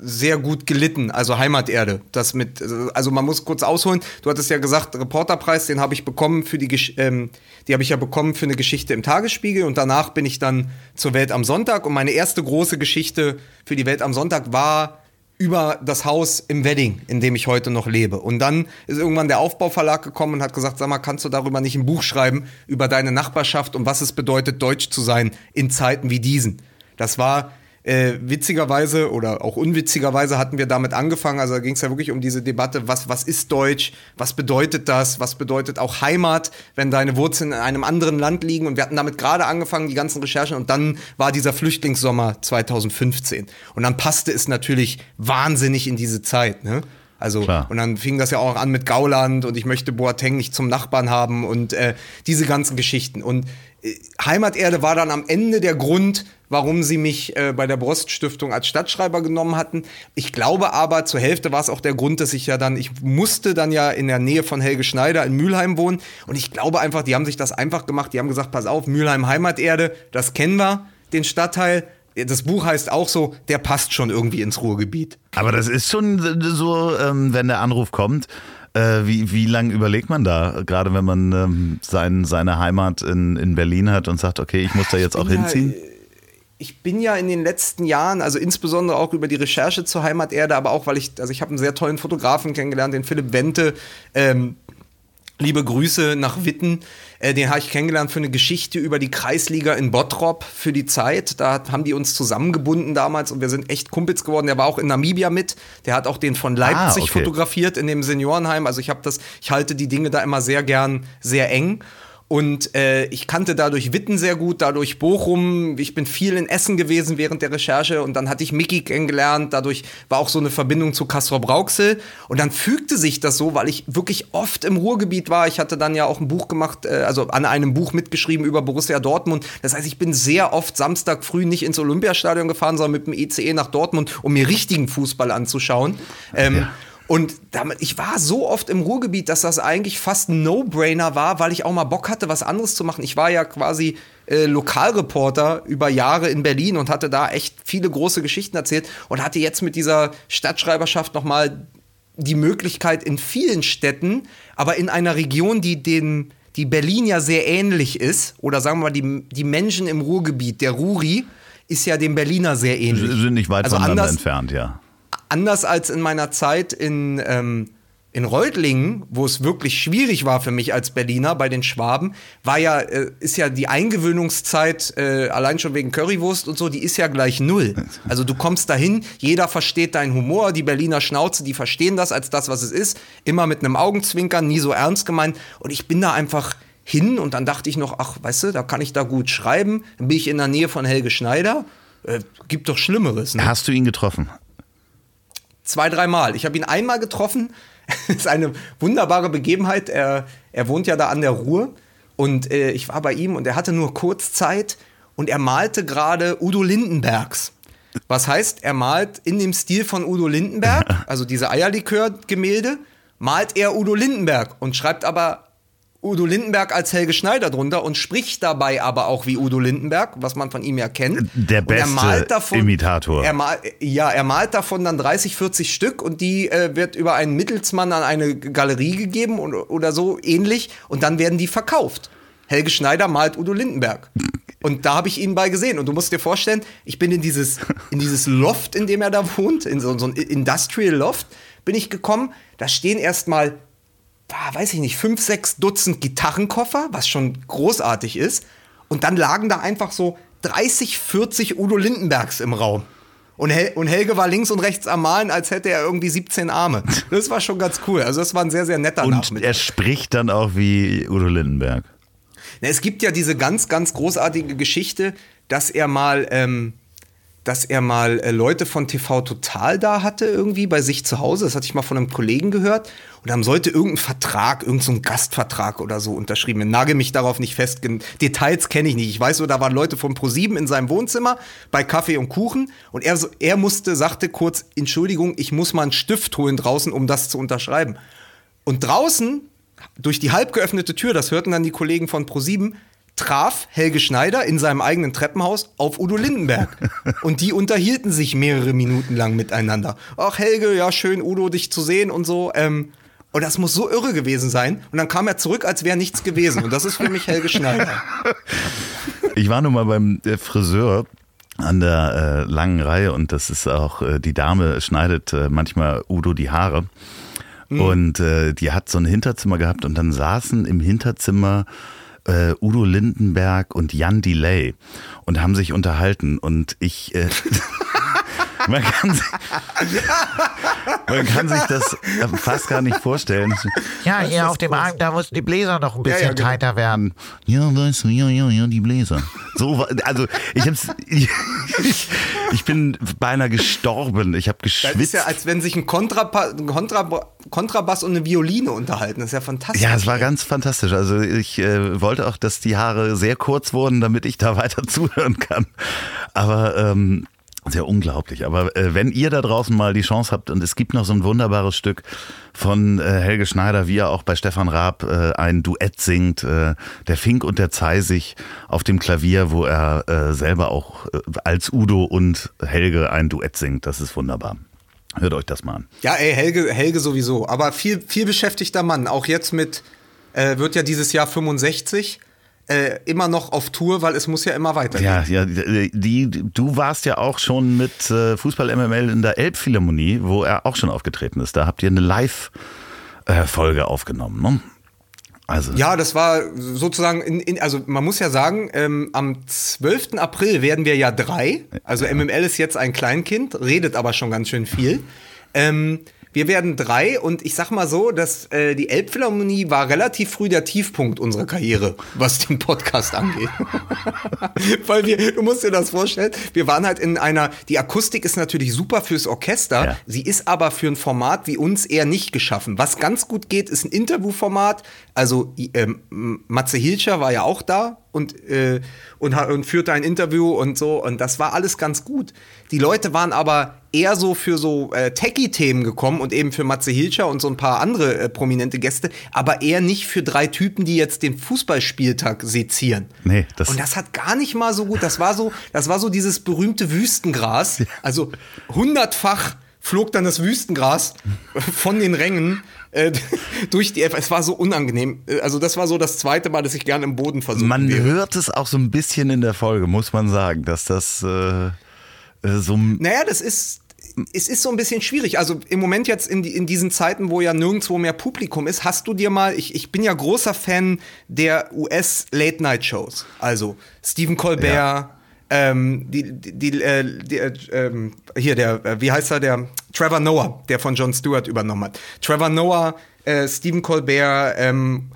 sehr gut gelitten, also Heimaterde. Das mit, also man muss kurz ausholen. Du hattest ja gesagt, Reporterpreis, den habe ich bekommen für die, ähm, die habe ich ja bekommen für eine Geschichte im Tagesspiegel und danach bin ich dann zur Welt am Sonntag und meine erste große Geschichte für die Welt am Sonntag war über das Haus im Wedding, in dem ich heute noch lebe. Und dann ist irgendwann der Aufbauverlag gekommen und hat gesagt, sag mal, kannst du darüber nicht ein Buch schreiben, über deine Nachbarschaft und was es bedeutet, deutsch zu sein in Zeiten wie diesen. Das war äh, witzigerweise oder auch unwitzigerweise hatten wir damit angefangen. Also da ging es ja wirklich um diese Debatte, was, was ist Deutsch, was bedeutet das, was bedeutet auch Heimat, wenn deine Wurzeln in einem anderen Land liegen. Und wir hatten damit gerade angefangen, die ganzen Recherchen. Und dann war dieser Flüchtlingssommer 2015. Und dann passte es natürlich wahnsinnig in diese Zeit. Ne? Also, Klar. und dann fing das ja auch an mit Gauland und ich möchte Boateng nicht zum Nachbarn haben und äh, diese ganzen Geschichten. Und äh, Heimaterde war dann am Ende der Grund, warum sie mich äh, bei der Broststiftung als Stadtschreiber genommen hatten. Ich glaube aber, zur Hälfte war es auch der Grund, dass ich ja dann, ich musste dann ja in der Nähe von Helge Schneider in Mülheim wohnen. Und ich glaube einfach, die haben sich das einfach gemacht. Die haben gesagt, pass auf, Mülheim Heimaterde, das kennen wir, den Stadtteil. Das Buch heißt auch so, der passt schon irgendwie ins Ruhrgebiet. Aber das ist schon so, ähm, wenn der Anruf kommt, äh, wie, wie lange überlegt man da, gerade wenn man ähm, sein, seine Heimat in, in Berlin hat und sagt, okay, ich muss da jetzt auch hinziehen? Ich bin ja in den letzten Jahren, also insbesondere auch über die Recherche zur Heimaterde, aber auch, weil ich, also ich habe einen sehr tollen Fotografen kennengelernt, den Philipp Wente. Ähm, liebe Grüße nach Witten. Äh, den habe ich kennengelernt für eine Geschichte über die Kreisliga in Bottrop für die Zeit. Da haben die uns zusammengebunden damals und wir sind echt Kumpels geworden. Der war auch in Namibia mit. Der hat auch den von Leipzig ah, okay. fotografiert in dem Seniorenheim. Also ich habe das, ich halte die Dinge da immer sehr gern, sehr eng. Und äh, ich kannte dadurch Witten sehr gut, dadurch Bochum. Ich bin viel in Essen gewesen während der Recherche und dann hatte ich Mickey kennengelernt. Dadurch war auch so eine Verbindung zu Kastrop Brauxel. Und dann fügte sich das so, weil ich wirklich oft im Ruhrgebiet war. Ich hatte dann ja auch ein Buch gemacht, äh, also an einem Buch mitgeschrieben über Borussia Dortmund. Das heißt, ich bin sehr oft Samstag früh nicht ins Olympiastadion gefahren, sondern mit dem ECE nach Dortmund, um mir richtigen Fußball anzuschauen. Ähm, ja. Und damit, ich war so oft im Ruhrgebiet, dass das eigentlich fast ein No-Brainer war, weil ich auch mal Bock hatte, was anderes zu machen. Ich war ja quasi äh, Lokalreporter über Jahre in Berlin und hatte da echt viele große Geschichten erzählt und hatte jetzt mit dieser Stadtschreiberschaft noch mal die Möglichkeit in vielen Städten, aber in einer Region, die den die Berlin ja sehr ähnlich ist, oder sagen wir mal, die, die Menschen im Ruhrgebiet, der Ruri, ist ja dem Berliner sehr ähnlich. Sind nicht weit also voneinander entfernt, ja anders als in meiner Zeit in, ähm, in Reutlingen, wo es wirklich schwierig war für mich als Berliner bei den Schwaben, war ja, äh, ist ja die Eingewöhnungszeit, äh, allein schon wegen Currywurst und so, die ist ja gleich null. Also du kommst dahin, jeder versteht deinen Humor, die Berliner Schnauze, die verstehen das als das, was es ist, immer mit einem Augenzwinkern, nie so ernst gemeint. Und ich bin da einfach hin und dann dachte ich noch, ach, weißt du, da kann ich da gut schreiben. Dann bin ich in der Nähe von Helge Schneider. Äh, gibt doch Schlimmeres. Ne? Hast du ihn getroffen? Zwei, dreimal. Ich habe ihn einmal getroffen. das ist eine wunderbare Begebenheit. Er, er wohnt ja da an der Ruhr. Und äh, ich war bei ihm und er hatte nur kurz Zeit und er malte gerade Udo Lindenbergs. Was heißt, er malt in dem Stil von Udo Lindenberg, also diese Eierlikör-Gemälde, malt er Udo Lindenberg und schreibt aber Udo Lindenberg als Helge Schneider drunter und spricht dabei aber auch wie Udo Lindenberg, was man von ihm ja kennt. Der beste davon, Imitator. Er mal, ja, er malt davon dann 30, 40 Stück und die äh, wird über einen Mittelsmann an eine Galerie gegeben oder, oder so ähnlich und dann werden die verkauft. Helge Schneider malt Udo Lindenberg. Und da habe ich ihn bei gesehen. Und du musst dir vorstellen, ich bin in dieses, in dieses Loft, in dem er da wohnt, in so, so ein Industrial Loft, bin ich gekommen. Da stehen erstmal, weiß ich nicht, fünf, sechs Dutzend Gitarrenkoffer, was schon großartig ist. Und dann lagen da einfach so 30, 40 Udo Lindenbergs im Raum. Und, Hel und, Helge war links und rechts am Malen, als hätte er irgendwie 17 Arme. Das war schon ganz cool. Also das war ein sehr, sehr netter Und Nachmittag. er spricht dann auch wie Udo Lindenberg. Na, es gibt ja diese ganz, ganz großartige Geschichte, dass er mal, ähm, dass er mal äh, Leute von TV Total da hatte, irgendwie bei sich zu Hause. Das hatte ich mal von einem Kollegen gehört. Und dann sollte irgendein Vertrag, irgendein so Gastvertrag oder so unterschrieben werden. Nagel mich darauf nicht fest. Details kenne ich nicht. Ich weiß nur, da waren Leute von ProSieben in seinem Wohnzimmer bei Kaffee und Kuchen. Und er, er musste, sagte kurz, Entschuldigung, ich muss mal einen Stift holen draußen, um das zu unterschreiben. Und draußen durch die halb geöffnete Tür, das hörten dann die Kollegen von Pro7, traf Helge Schneider in seinem eigenen Treppenhaus auf Udo Lindenberg. Und die unterhielten sich mehrere Minuten lang miteinander. Ach, Helge, ja, schön, Udo, dich zu sehen und so. Ähm, und das muss so irre gewesen sein. Und dann kam er zurück, als wäre nichts gewesen. Und das ist für mich Helge Schneider. Ich war nun mal beim äh, Friseur an der äh, langen Reihe und das ist auch, äh, die Dame schneidet äh, manchmal Udo die Haare. Mhm. Und äh, die hat so ein Hinterzimmer gehabt und dann saßen im Hinterzimmer äh, Udo Lindenberg und Jan Delay und haben sich unterhalten. Und ich. Äh, man, kann sich, man kann sich das fast gar nicht vorstellen. Ja, hier auf dem Arm, da mussten die Bläser noch ein bisschen ja, ja, genau. tighter werden. Ja, weißt du, ja, ja, ja, die Bläser. So, also ich hab's, ich, ich bin beinahe gestorben. Ich habe geschwitzt. Das ist ja, als wenn sich ein, Kontrapa Kontra Kontrabass und eine Violine unterhalten. Das ist ja fantastisch. Ja, es war ganz fantastisch. Also ich äh, wollte auch, dass die Haare sehr kurz wurden, damit ich da weiter zuhören kann. Aber ähm, sehr unglaublich. Aber äh, wenn ihr da draußen mal die Chance habt und es gibt noch so ein wunderbares Stück von äh, Helge Schneider, wie er auch bei Stefan Raab äh, ein Duett singt, äh, der Fink und der Zeisig auf dem Klavier, wo er äh, selber auch äh, als Udo und Helge ein Duett singt. Das ist wunderbar. Hört euch das mal an. Ja, ey, Helge, Helge sowieso. Aber viel, viel beschäftigter Mann. Auch jetzt mit, wird ja dieses Jahr 65 äh, immer noch auf Tour, weil es muss ja immer weitergehen. Ja, ja, die, du warst ja auch schon mit äh, Fußball MML in der Elbphilharmonie, wo er auch schon aufgetreten ist. Da habt ihr eine Live-Folge aufgenommen, ne? Also. Ja, das war sozusagen, in, in, also man muss ja sagen, ähm, am 12. April werden wir ja drei. Also ja. MML ist jetzt ein Kleinkind, redet aber schon ganz schön viel. Ähm, wir werden drei und ich sag mal so, dass äh, die Elbphilharmonie war relativ früh der Tiefpunkt unserer Karriere, was den Podcast angeht. Weil wir, du musst dir das vorstellen, wir waren halt in einer, die Akustik ist natürlich super fürs Orchester, ja. sie ist aber für ein Format wie uns eher nicht geschaffen. Was ganz gut geht, ist ein Interviewformat. Also ähm, Matze Hilscher war ja auch da und, äh, und, und führte ein Interview und so. Und das war alles ganz gut. Die Leute waren aber eher so für so äh, Techie-Themen gekommen und eben für Matze Hilscher und so ein paar andere äh, prominente Gäste, aber eher nicht für drei Typen, die jetzt den Fußballspieltag sezieren. Nee, das und das hat gar nicht mal so gut. Das war so, das war so dieses berühmte Wüstengras. Also hundertfach flog dann das Wüstengras von den Rängen äh, durch die Es war so unangenehm. Äh, also das war so das zweite Mal, dass ich gerne im Boden versucht Man wäre. hört es auch so ein bisschen in der Folge, muss man sagen, dass das äh, äh, so. Naja, das ist es ist so ein bisschen schwierig. Also im Moment jetzt in, in, diesen Zeiten, wo ja nirgendwo mehr Publikum ist, hast du dir mal, ich, ich bin ja großer Fan der US-Late-Night-Shows. Also Stephen Colbert, ja. Ähm, die, die, äh, die äh, ähm, hier der, äh, wie heißt er, der Trevor Noah, der von Jon Stewart übernommen hat. Trevor Noah, äh, Stephen Colbert, ähm,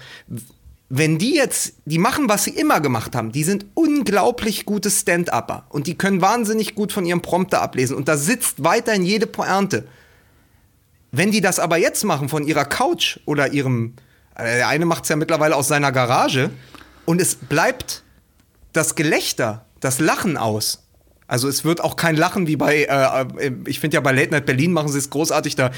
wenn die jetzt, die machen, was sie immer gemacht haben, die sind unglaublich gute Stand-Upper und die können wahnsinnig gut von ihrem Prompter ablesen und da sitzt weiterhin jede Pointe. Wenn die das aber jetzt machen von ihrer Couch oder ihrem, äh, der eine macht es ja mittlerweile aus seiner Garage und es bleibt das Gelächter, das Lachen aus, also es wird auch kein Lachen wie bei, äh, äh ich finde ja bei Late Night Berlin machen sie es großartig, da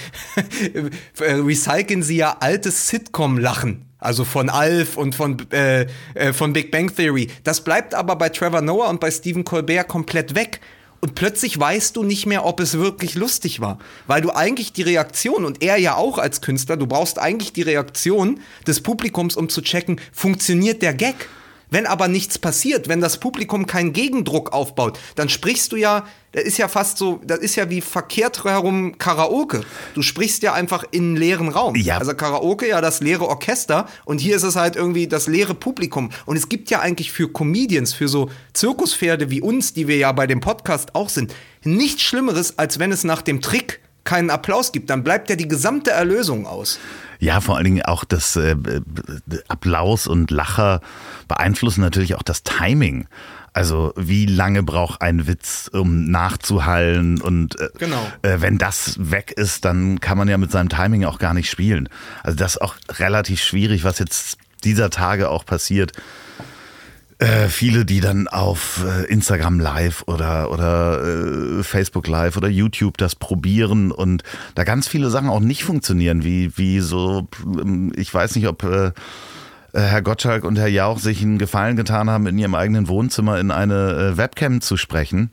äh, recyceln sie ja altes Sitcom-Lachen. Also von Alf und von, äh, äh, von Big Bang Theory. Das bleibt aber bei Trevor Noah und bei Stephen Colbert komplett weg. Und plötzlich weißt du nicht mehr, ob es wirklich lustig war. Weil du eigentlich die Reaktion, und er ja auch als Künstler, du brauchst eigentlich die Reaktion des Publikums, um zu checken, funktioniert der Gag? Wenn aber nichts passiert, wenn das Publikum keinen Gegendruck aufbaut, dann sprichst du ja, das ist ja fast so, das ist ja wie verkehrt herum Karaoke. Du sprichst ja einfach in einen leeren Raum. Ja. Also Karaoke ja das leere Orchester und hier ist es halt irgendwie das leere Publikum. Und es gibt ja eigentlich für Comedians, für so Zirkuspferde wie uns, die wir ja bei dem Podcast auch sind, nichts Schlimmeres, als wenn es nach dem Trick keinen Applaus gibt. Dann bleibt ja die gesamte Erlösung aus. Ja, vor allen Dingen auch das äh, Applaus und Lacher beeinflussen natürlich auch das Timing. Also wie lange braucht ein Witz, um nachzuhallen und äh, Genau. äh, wenn das weg ist, dann kann man ja mit seinem Timing auch gar nicht spielen. Also das ist auch relativ schwierig, was jetzt dieser Tage auch passiert. Äh, viele, die dann auf äh, Instagram Live oder, oder äh, Facebook Live oder YouTube das probieren und da ganz viele Sachen auch nicht funktionieren, wie, wie so, ähm, ich weiß nicht, ob äh, Herr Gottschalk und Herr Jauch sich einen Gefallen getan haben, in ihrem eigenen Wohnzimmer in eine Webcam zu sprechen.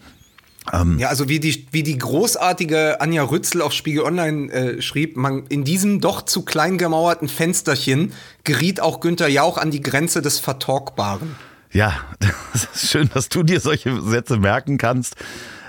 Ja, also wie die, wie die großartige Anja Rützel auf Spiegel Online äh, schrieb, man, in diesem doch zu klein gemauerten Fensterchen geriet auch Günther Jauch an die Grenze des Vertalkbaren. Ja, das ist schön, dass du dir solche Sätze merken kannst.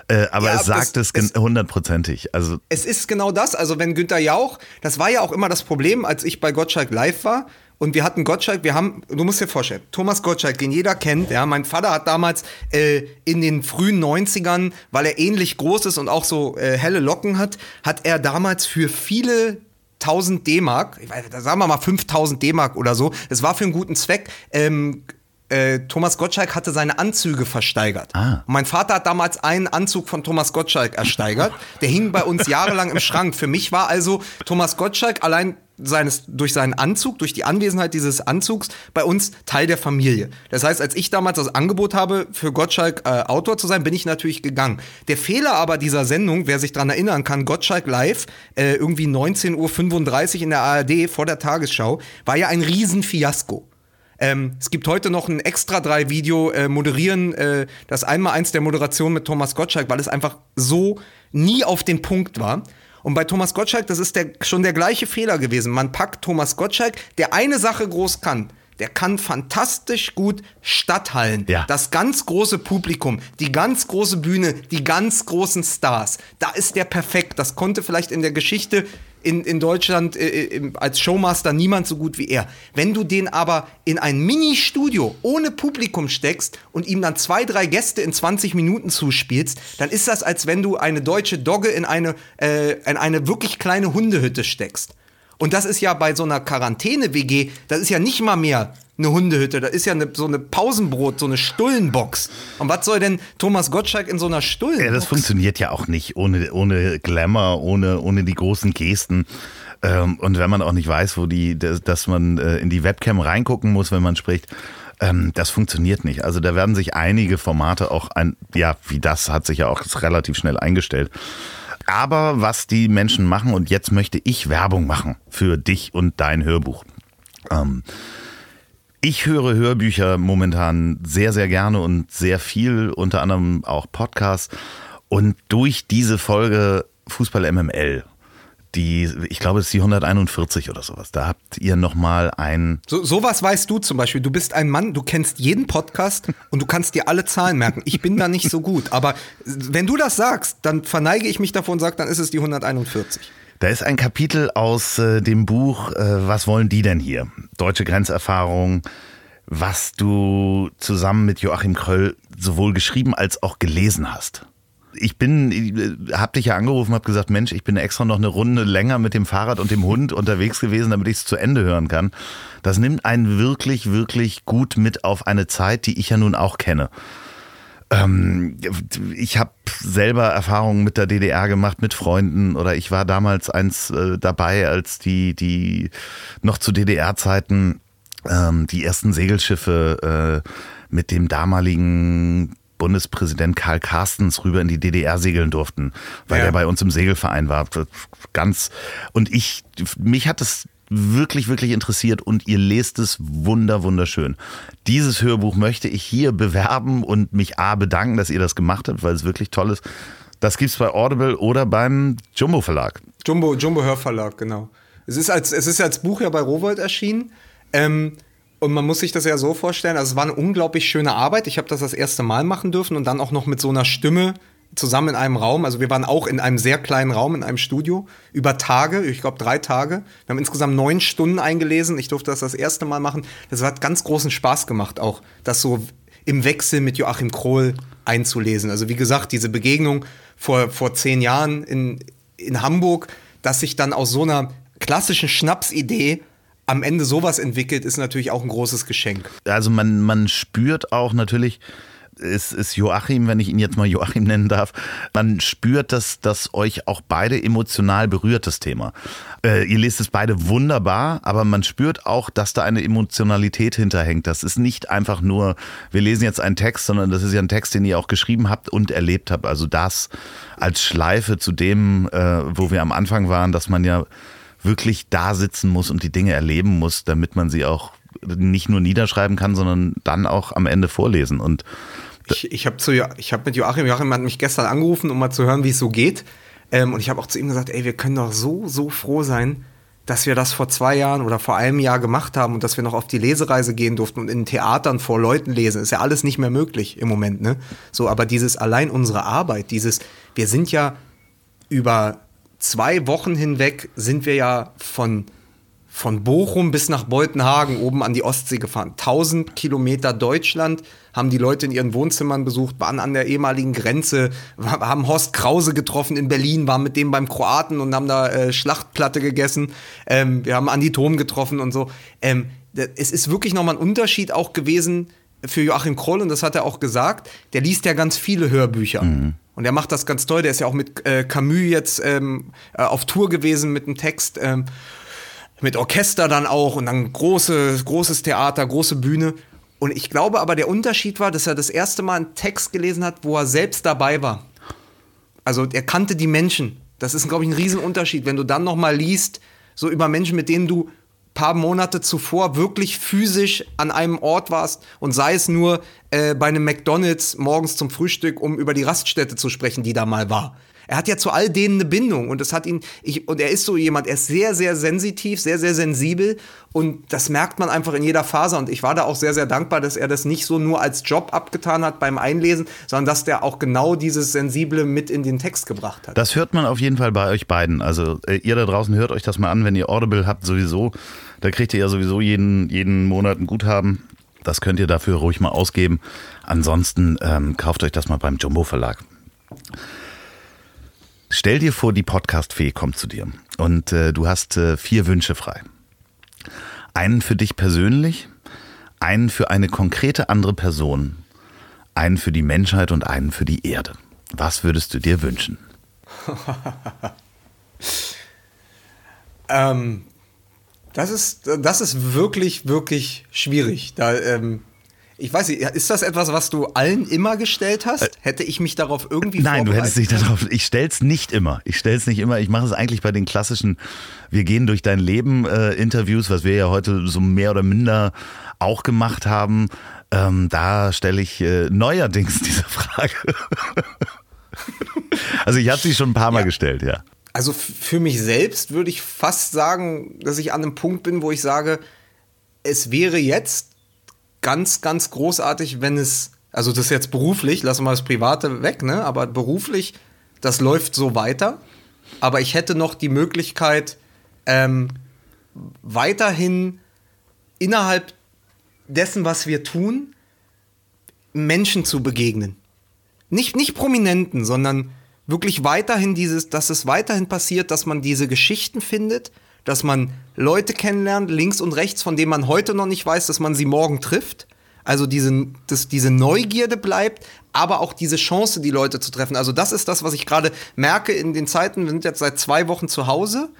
Äh, aber Ja, es sagt das- es hundertprozentig. Also Es ist genau das, also wenn Günther Jauch, das war ja auch immer das Problem, als ich bei Gottschalk live war und wir hatten Gottschalk, wir haben, du musst dir vorstellen, Thomas Gottschalk, den jeder kennt, ja, mein Vater hat damals äh, in den frühen 90ern, weil er ähnlich groß ist und auch so äh, helle Locken hat, hat er damals für viele 1000 D-Mark, sagen wir mal 5000 D-Mark oder so, es war für einen guten Zweck, ähm, äh, Thomas Gottschalk hatte seine Anzüge versteigert. Ah. Mein Vater hat damals einen Anzug von Thomas Gottschalk ersteigert. Der hing bei uns jahrelang im Schrank. Für mich war also Thomas Gottschalk allein seines, durch seinen Anzug, durch die Anwesenheit dieses Anzugs bei uns Teil der Familie. Das heißt, als ich damals das Angebot habe, für Gottschalk äh, Autor zu sein, bin ich natürlich gegangen. Der Fehler aber dieser Sendung, wer sich daran erinnern kann, Gottschalk live, äh, irgendwie 19.35 Uhr in der ARD vor der Tagesschau, war ja ein Riesenfiasko. Ähm, es gibt heute noch ein extra drei Video äh, moderieren, äh, das einmal eins der Moderation mit Thomas Gottschalk, weil es einfach so nie auf den Punkt war. Und bei Thomas Gottschalk, das ist der, schon der gleiche Fehler gewesen. Man packt Thomas Gottschalk, der eine Sache groß kann. Der kann fantastisch gut Stadthallen. Ja. Das ganz große Publikum, die ganz große Bühne, die ganz großen Stars. Da ist der perfekt. Das konnte vielleicht in der Geschichte in, in Deutschland äh, im- als Showmaster niemand so gut wie er. Wenn du den aber in ein Mini-Studio ohne Publikum steckst und ihm dann zwei, drei Gäste in 20 Minuten zuspielst, dann ist das, als wenn du eine deutsche Dogge in eine, äh, in eine wirklich kleine Hundehütte steckst. Und das ist ja bei so einer Quarantäne-WG, das ist ja nicht mal mehr eine Hundehütte, das ist ja eine, so eine Pausenbrot, so eine Stullenbox. Und was soll denn Thomas Gottschalk in so einer Stullenbox? Ja, das funktioniert ja auch nicht ohne, ohne Glamour, ohne, ohne die großen Gesten. Ähm, und wenn man auch nicht weiß, wo die, dass man äh, in die Webcam reingucken muss, wenn man spricht, ähm, das funktioniert nicht. Also da werden sich einige Formate auch ein, ja, wie das hat sich ja auch relativ schnell eingestellt. Aber was die Menschen machen, und jetzt möchte ich Werbung machen für dich und dein Hörbuch. Ähm, ich höre Hörbücher momentan sehr, sehr gerne und sehr viel, unter anderem auch Podcasts. Und durch diese Folge Fußball MML, die, ich glaube, es ist die 141 oder sowas, da habt ihr nochmal ein, So, sowas weißt du zum Beispiel. Du bist ein Mann, du kennst jeden Podcast und du kannst dir alle Zahlen merken. Ich bin da nicht so gut. Aber wenn du das sagst, dann verneige ich mich davon und sage, dann ist es die 141. da ist ein Kapitel aus äh, dem Buch äh, Was wollen die denn hier? Deutsche Grenzerfahrung, was du zusammen mit Joachim Kröll sowohl geschrieben als auch gelesen hast. Ich bin, äh, hab dich ja angerufen, hab gesagt, Mensch, ich bin extra noch eine Runde länger mit dem Fahrrad und dem Hund unterwegs gewesen, damit ich es zu Ende hören kann. Das nimmt einen wirklich, wirklich gut mit auf eine Zeit, die ich ja nun auch kenne. Ähm, ich habe selber Erfahrungen mit der DDR gemacht, mit Freunden oder ich war damals eins äh, dabei, als die, die noch zu DDR-Zeiten ähm, die ersten Segelschiffe äh, mit dem damaligen Bundespräsident Karl Carstens rüber in die DDR segeln durften, weil Ja. er bei uns im Segelverein war. Ganz und ich mich hat es wirklich, wirklich interessiert und ihr lest es wunder, wunderschön. Dieses Hörbuch möchte ich hier bewerben und mich A bedanken, dass ihr das gemacht habt, weil es wirklich toll ist. Das gibt's bei Audible oder beim Jumbo Verlag. Jumbo, Jumbo Hörverlag, genau. Es ist als, es ist als Buch ja bei Rowold erschienen. Ähm, Und man muss sich das ja so vorstellen, also es war eine unglaublich schöne Arbeit. Ich habe das das erste Mal machen dürfen und dann auch noch mit so einer Stimme zusammen in einem Raum. Also wir waren auch in einem sehr kleinen Raum, in einem Studio, über Tage, ich glaube drei Tage. Wir haben insgesamt neun Stunden eingelesen. Ich durfte das das erste Mal machen. Das hat ganz großen Spaß gemacht, auch das so im Wechsel mit Joachim Krohl einzulesen. Also wie gesagt, diese Begegnung vor, vor zehn Jahren in, in Hamburg, dass sich dann aus so einer klassischen Schnapsidee am Ende sowas entwickelt, ist natürlich auch ein großes Geschenk. Also man, man spürt auch natürlich, ist, ist Joachim, wenn ich ihn jetzt mal Joachim nennen darf, man spürt, dass das euch auch beide emotional berührt, das Thema. Äh, ihr lest es beide wunderbar, aber man spürt auch, dass da eine Emotionalität hinterhängt. Das ist nicht einfach nur, wir lesen jetzt einen Text, sondern das ist ja ein Text, den ihr auch geschrieben habt und erlebt habt. Also das als Schleife zu dem, äh, wo wir am Anfang waren, dass man ja wirklich da sitzen muss und die Dinge erleben muss, damit man sie auch nicht nur niederschreiben kann, sondern dann auch am Ende vorlesen. Und ich, ich habe hab mit Joachim, Joachim hat mich gestern angerufen, um mal zu hören, wie es so geht. Ähm, und ich habe auch zu ihm gesagt, ey, wir können doch so, so froh sein, dass wir das vor zwei Jahren oder vor einem Jahr gemacht haben und dass wir noch auf die Lesereise gehen durften und in Theatern vor Leuten lesen. Ist ja alles nicht mehr möglich im Moment, ne? So, aber dieses allein unsere Arbeit, dieses, wir sind ja über zwei Wochen hinweg sind wir ja von von Bochum bis nach Beutenhagen oben an die Ostsee gefahren. 1000 Kilometer Deutschland haben die Leute in ihren Wohnzimmern besucht, waren an der ehemaligen Grenze, haben Horst Krause getroffen in Berlin, waren mit dem beim Kroaten und haben da äh, Schlachtplatte gegessen. Ähm, wir haben Andi Thom getroffen und so. Ähm, es ist wirklich nochmal ein Unterschied auch gewesen für Joachim Kroll und das hat er auch gesagt. Der liest ja ganz viele Hörbücher. Mhm. Und er macht das ganz toll. Der ist ja auch mit äh, Camus jetzt ähm, äh, auf Tour gewesen mit einem Text. Ähm, mit Orchester dann auch und dann große, großes Theater, große Bühne. Und ich glaube aber, der Unterschied war, dass er das erste Mal einen Text gelesen hat, wo er selbst dabei war. Also er kannte die Menschen. Das ist, glaube ich, ein Riesenunterschied, wenn du dann noch mal liest, so über Menschen, mit denen du paar Monate zuvor wirklich physisch an einem Ort warst und sei es nur äh, bei einem McDonald's morgens zum Frühstück, um über die Raststätte zu sprechen, die da mal war. Er hat ja zu all denen eine Bindung und das hat ihn, ich, und er ist so jemand, er ist sehr, sehr sensitiv, sehr, sehr sensibel und das merkt man einfach in jeder Phase und ich war da auch sehr, sehr dankbar, dass er das nicht so nur als Job abgetan hat beim Einlesen, sondern dass der auch genau dieses Sensible mit in den Text gebracht hat. Das hört man auf jeden Fall bei euch beiden. Also äh, ihr da draußen hört euch das mal an, wenn ihr Audible habt sowieso. Da kriegt ihr ja sowieso jeden, jeden Monat ein Guthaben. Das könnt ihr dafür ruhig mal ausgeben. Ansonsten ähm, kauft euch das mal beim Jumbo Verlag. Stell dir vor, die Podcast-Fee kommt zu dir und äh, du hast äh, vier Wünsche frei. Einen für dich persönlich, einen für eine konkrete andere Person, einen für die Menschheit und einen für die Erde. Was würdest du dir wünschen? ähm, das, ist, das ist wirklich, wirklich schwierig. Da, ähm, ich weiß nicht, ist das etwas, was du allen immer gestellt hast? Äh, Hätte ich mich darauf irgendwie Nein, du hättest dich darauf. Ich stell's nicht immer. Ich stell's nicht immer. Ich mache es eigentlich bei den klassischen Wir gehen durch dein Leben äh, Interviews, was wir ja heute so mehr oder minder auch gemacht haben. Ähm, da stelle ich äh, neuerdings diese Frage. also ich habe sie schon ein paar Mal ja. gestellt, ja. Also für mich selbst würde ich fast sagen, dass ich an einem Punkt bin, wo ich sage, es wäre jetzt ganz, ganz großartig, wenn es, also das ist jetzt beruflich, lassen wir das Private weg, ne? Aber beruflich, das läuft so weiter. Aber ich hätte noch die Möglichkeit, ähm, weiterhin innerhalb dessen, was wir tun, Menschen zu begegnen. Nicht, nicht Prominenten, sondern wirklich weiterhin dieses, dass es weiterhin passiert, dass man diese Geschichten findet, dass man Leute kennenlernt, links und rechts, von denen man heute noch nicht weiß, dass man sie morgen trifft. Also diese, dass diese Neugierde bleibt, aber auch diese Chance, die Leute zu treffen. Also das ist das, was ich gerade merke in den Zeiten. Wir sind jetzt seit zwei Wochen zu Hause.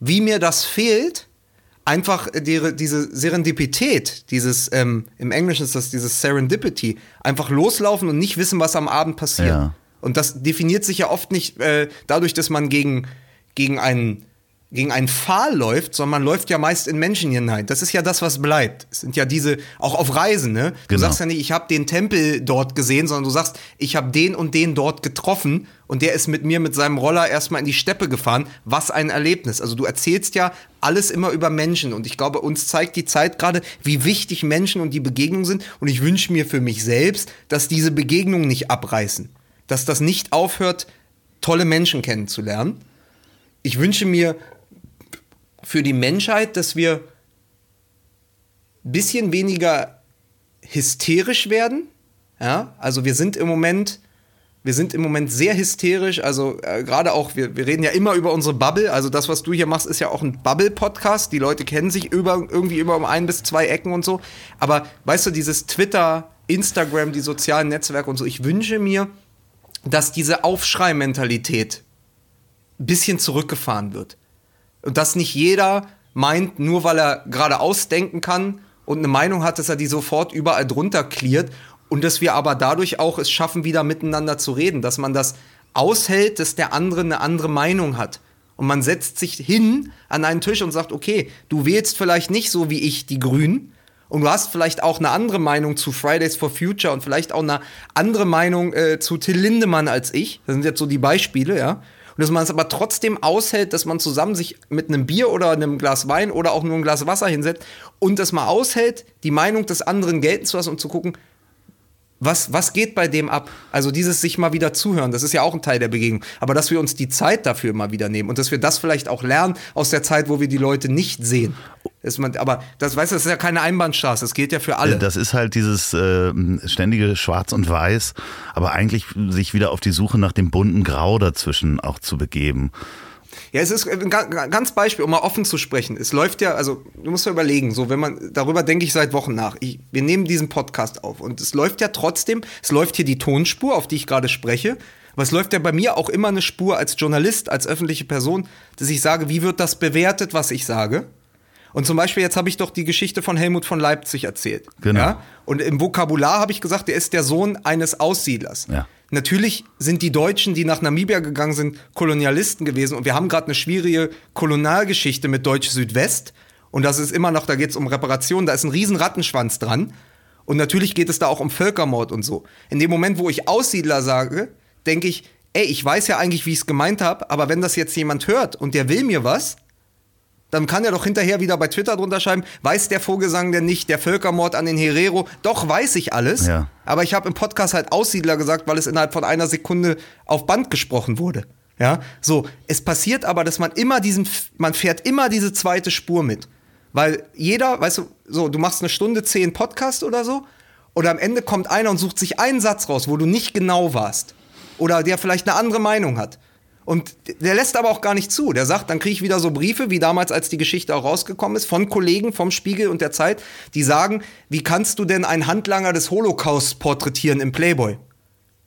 Wie mir das fehlt, einfach die, diese Serendipität, dieses, ähm, im Englischen ist das dieses Serendipity, einfach loslaufen und nicht wissen, was am Abend passiert. Ja. Und das definiert sich ja oft nicht äh, dadurch, dass man gegen, gegen einen gegen einen Pfahl läuft, sondern man läuft ja meist in Menschen hinein. Das ist ja das, was bleibt. Es sind ja diese, auch auf Reisen, ne? Du Genau. sagst ja nicht, ich habe den Tempel dort gesehen, sondern du sagst, ich habe den und den dort getroffen und der ist mit mir mit seinem Roller erstmal in die Steppe gefahren. Was ein Erlebnis. Also du erzählst ja alles immer über Menschen und ich glaube, uns zeigt die Zeit gerade, wie wichtig Menschen und die Begegnungen sind und ich wünsche mir für mich selbst, dass diese Begegnungen nicht abreißen. Dass das nicht aufhört, tolle Menschen kennenzulernen. Ich wünsche mir für die Menschheit, dass wir ein bisschen weniger hysterisch werden. Ja, also wir sind im Moment, wir sind im Moment sehr hysterisch. Also äh, gerade auch, wir, wir reden ja immer über unsere Bubble. Also das, was du hier machst, ist ja auch ein Bubble-Podcast. Die Leute kennen sich über, irgendwie über um ein bis zwei Ecken und so. Aber weißt du, dieses Twitter, Instagram, die sozialen Netzwerke und so, ich wünsche mir, dass diese Aufschrei-Mentalität ein bisschen zurückgefahren wird. Und dass nicht jeder meint, nur weil er gerade ausdenken kann und eine Meinung hat, dass er die sofort überall drunter cleart und dass wir aber dadurch auch es schaffen, wieder miteinander zu reden, dass man das aushält, dass der andere eine andere Meinung hat. Und man setzt sich hin an einen Tisch und sagt, okay, du wählst vielleicht nicht so wie ich die Grünen und du hast vielleicht auch eine andere Meinung zu Fridays for Future und vielleicht auch eine andere Meinung äh, zu Till Lindemann als ich. Das sind jetzt so die Beispiele, ja. Und dass man es aber trotzdem aushält, dass man zusammen sich mit einem Bier oder einem Glas Wein oder auch nur ein Glas Wasser hinsetzt und das mal aushält, die Meinung des anderen gelten zu lassen und zu gucken, was, was geht bei dem ab? Also dieses sich mal wieder zuhören, das ist ja auch ein Teil der Begegnung. Aber dass wir uns die Zeit dafür mal wieder nehmen und dass wir das vielleicht auch lernen aus der Zeit, wo wir die Leute nicht sehen. Dass man, aber das, weißt du, das ist ja keine Einbahnstraße, das gilt ja für alle. Das ist halt dieses äh, ständige Schwarz und Weiß, aber eigentlich sich wieder auf die Suche nach dem bunten Grau dazwischen auch zu begeben. Ja, es ist ein ga- ganz Beispiel, um mal offen zu sprechen. Es läuft ja, also du musst ja überlegen, so wenn man, darüber denke ich seit Wochen nach. Ich, wir nehmen diesen Podcast auf und es läuft ja trotzdem, es läuft hier die Tonspur, auf die ich gerade spreche. Aber es läuft ja bei mir auch immer eine Spur als Journalist, als öffentliche Person, dass ich sage, wie wird das bewertet, was ich sage? Und zum Beispiel, jetzt habe ich doch die Geschichte von Helmut von Leipzig erzählt. Genau. Ja? Und im Vokabular habe ich gesagt, er ist der Sohn eines Aussiedlers. Ja. Natürlich sind die Deutschen, die nach Namibia gegangen sind, Kolonialisten gewesen. Und wir haben gerade eine schwierige Kolonialgeschichte mit Deutsch Südwest. Und das ist immer noch, da geht es um Reparation, da ist ein riesen Rattenschwanz dran. Und natürlich geht es da auch um Völkermord und so. In dem Moment, wo ich Aussiedler sage, denke ich, ey, ich weiß ja eigentlich, wie ich es gemeint habe, aber wenn das jetzt jemand hört und der will mir was, dann kann er doch hinterher wieder bei Twitter drunter schreiben, weiß der Vogelsang denn nicht, der Völkermord an den Herero? Doch, weiß ich alles. Ja. Aber ich habe im Podcast halt Aussiedler gesagt, weil es innerhalb von einer Sekunde auf Band gesprochen wurde. Ja, so. Es passiert aber, dass man immer diesen, man fährt immer diese zweite Spur mit. Weil jeder, weißt du, so, du machst eine Stunde zehn Podcast oder so, oder am Ende kommt einer und sucht sich einen Satz raus, wo du nicht genau warst. Oder der vielleicht eine andere Meinung hat. Und der lässt aber auch gar nicht zu. Der sagt, dann kriege ich wieder so Briefe, wie damals, als die Geschichte auch rausgekommen ist, von Kollegen vom Spiegel und der Zeit, die sagen, wie kannst du denn einen Handlanger des Holocaust porträtieren im Playboy?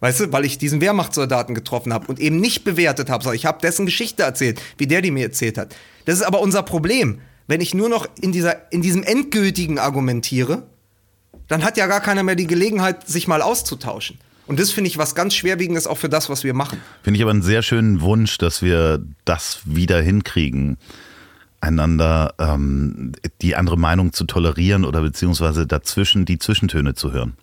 Weißt du, weil ich diesen Wehrmachtssoldaten getroffen habe und eben nicht bewertet habe, sondern ich habe dessen Geschichte erzählt, wie der die mir erzählt hat. Das ist aber unser Problem. Wenn ich nur noch in, dieser, in diesem Endgültigen argumentiere, dann hat ja gar keiner mehr die Gelegenheit, sich mal auszutauschen. Und das finde ich was ganz Schwerwiegendes auch für das, was wir machen. Finde ich aber einen sehr schönen Wunsch, dass wir das wieder hinkriegen, einander ähm, die andere Meinung zu tolerieren oder beziehungsweise dazwischen die Zwischentöne zu hören.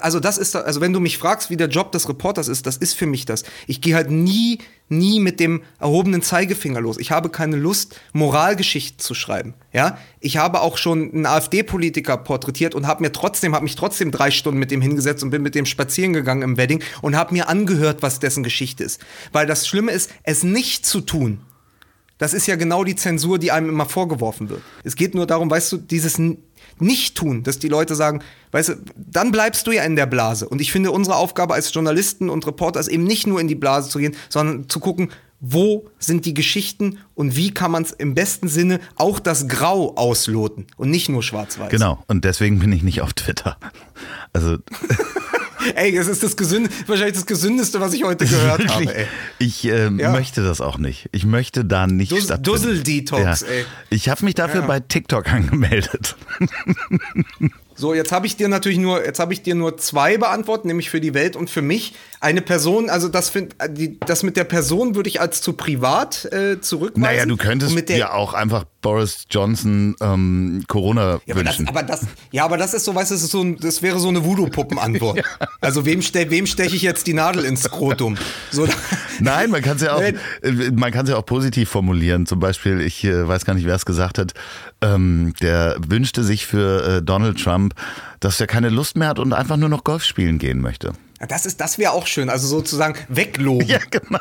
Also das ist, da- also wenn du mich fragst, wie der Job des Reporters ist, das ist für mich das. Ich gehe halt nie, nie mit dem erhobenen Zeigefinger los. Ich habe keine Lust, Moralgeschichten zu schreiben. Ja, ich habe auch schon einen AfD-Politiker porträtiert und habe mir trotzdem, habe mich trotzdem drei Stunden mit dem hingesetzt und bin mit dem spazieren gegangen im Wedding und habe mir angehört, was dessen Geschichte ist. Weil das Schlimme ist, es nicht zu tun. Das ist ja genau die Zensur, die einem immer vorgeworfen wird. Es geht nur darum, weißt du, dieses N- Nicht-Tun, dass die Leute sagen, weißt du, dann bleibst du ja in der Blase. Und ich finde, unsere Aufgabe als Journalisten und Reporter ist eben nicht nur in die Blase zu gehen, sondern zu gucken, wo sind die Geschichten und wie kann man es im besten Sinne auch das Grau ausloten und nicht nur schwarz-weiß. Genau, und deswegen bin ich nicht auf Twitter. Also Ey, es ist das gesünde, wahrscheinlich das gesündeste, was ich heute gehört habe. Ey. ich ähm, Ja. möchte das auch nicht. Ich möchte da nicht Dus- stattfinden. Dussel-Detox, ey. Ich habe mich dafür Ja. bei TikTok angemeldet. So, jetzt habe ich dir natürlich nur, jetzt habe ich dir nur zwei beantwortet, nämlich für die Welt und für mich. Eine Person, also das, find, die, das mit der Person würde ich als zu privat äh, zurückweisen. Naja, du könntest mit der, ja auch einfach Boris Johnson ähm, Corona ja, aber das, wünschen. aber das, ja, aber das ist so, weißt du, das, so ein, das wäre so eine Voodoo-Puppen-Antwort. Also wem, ste wem steche ich jetzt die Nadel ins Skrotum? So, Nein, man kann es ja auch, äh, man kann es ja auch positiv formulieren. Zum Beispiel, ich äh, weiß gar nicht, wer es gesagt hat. Ähm, der wünschte sich für äh, Donald Trump, dass er keine Lust mehr hat und einfach nur noch Golf spielen gehen möchte. das ist, das wäre auch schön. Also sozusagen wegloben. genau.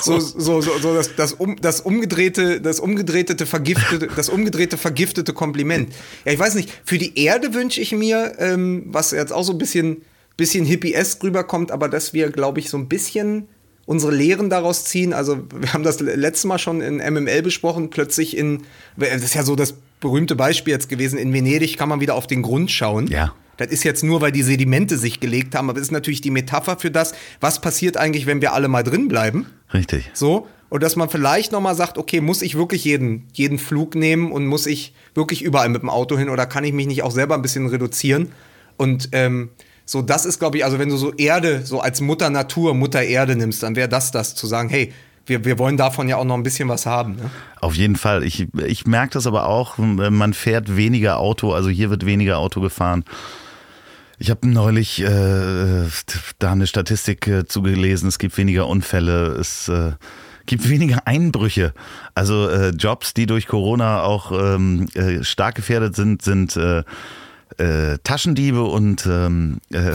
So, so, so, so das, das, um, das umgedrehte, das umgedrehte, vergiftete, das umgedrehte, vergiftete Kompliment. Ja, ich weiß nicht, für die Erde wünsche ich mir, ähm, was jetzt auch so ein bisschen, bisschen hippie-esk rüberkommt, aber dass wir, glaube ich, so ein bisschen unsere Lehren daraus ziehen. Also, wir haben das letzte Mal schon in MML besprochen, plötzlich in, das ist ja so das berühmte Beispiel jetzt gewesen, in Venedig kann man wieder auf den Grund schauen. Ja. Das ist jetzt nur, weil die Sedimente sich gelegt haben, aber das ist natürlich die Metapher für das, was passiert eigentlich, wenn wir alle mal drin bleiben. Richtig. So. Und dass man vielleicht nochmal sagt, okay, muss ich wirklich jeden, jeden Flug nehmen und muss ich wirklich überall mit dem Auto hin oder kann ich mich nicht auch selber ein bisschen reduzieren? Und ähm, so, das ist, glaube ich, also wenn du so Erde, so als Mutter Natur, Mutter Erde nimmst, dann wäre das das, zu sagen, hey, wir, wir wollen davon ja auch noch ein bisschen was haben. Ne? Auf jeden Fall. Ich, ich merke das aber auch, man fährt weniger Auto, also hier wird weniger Auto gefahren. Ich habe neulich äh, da eine Statistik äh, zugelesen, es gibt weniger Unfälle, es äh, gibt weniger Einbrüche. Also äh, Jobs, die durch Corona auch ähm, äh, stark gefährdet sind, sind äh, Taschendiebe und, ähm, äh,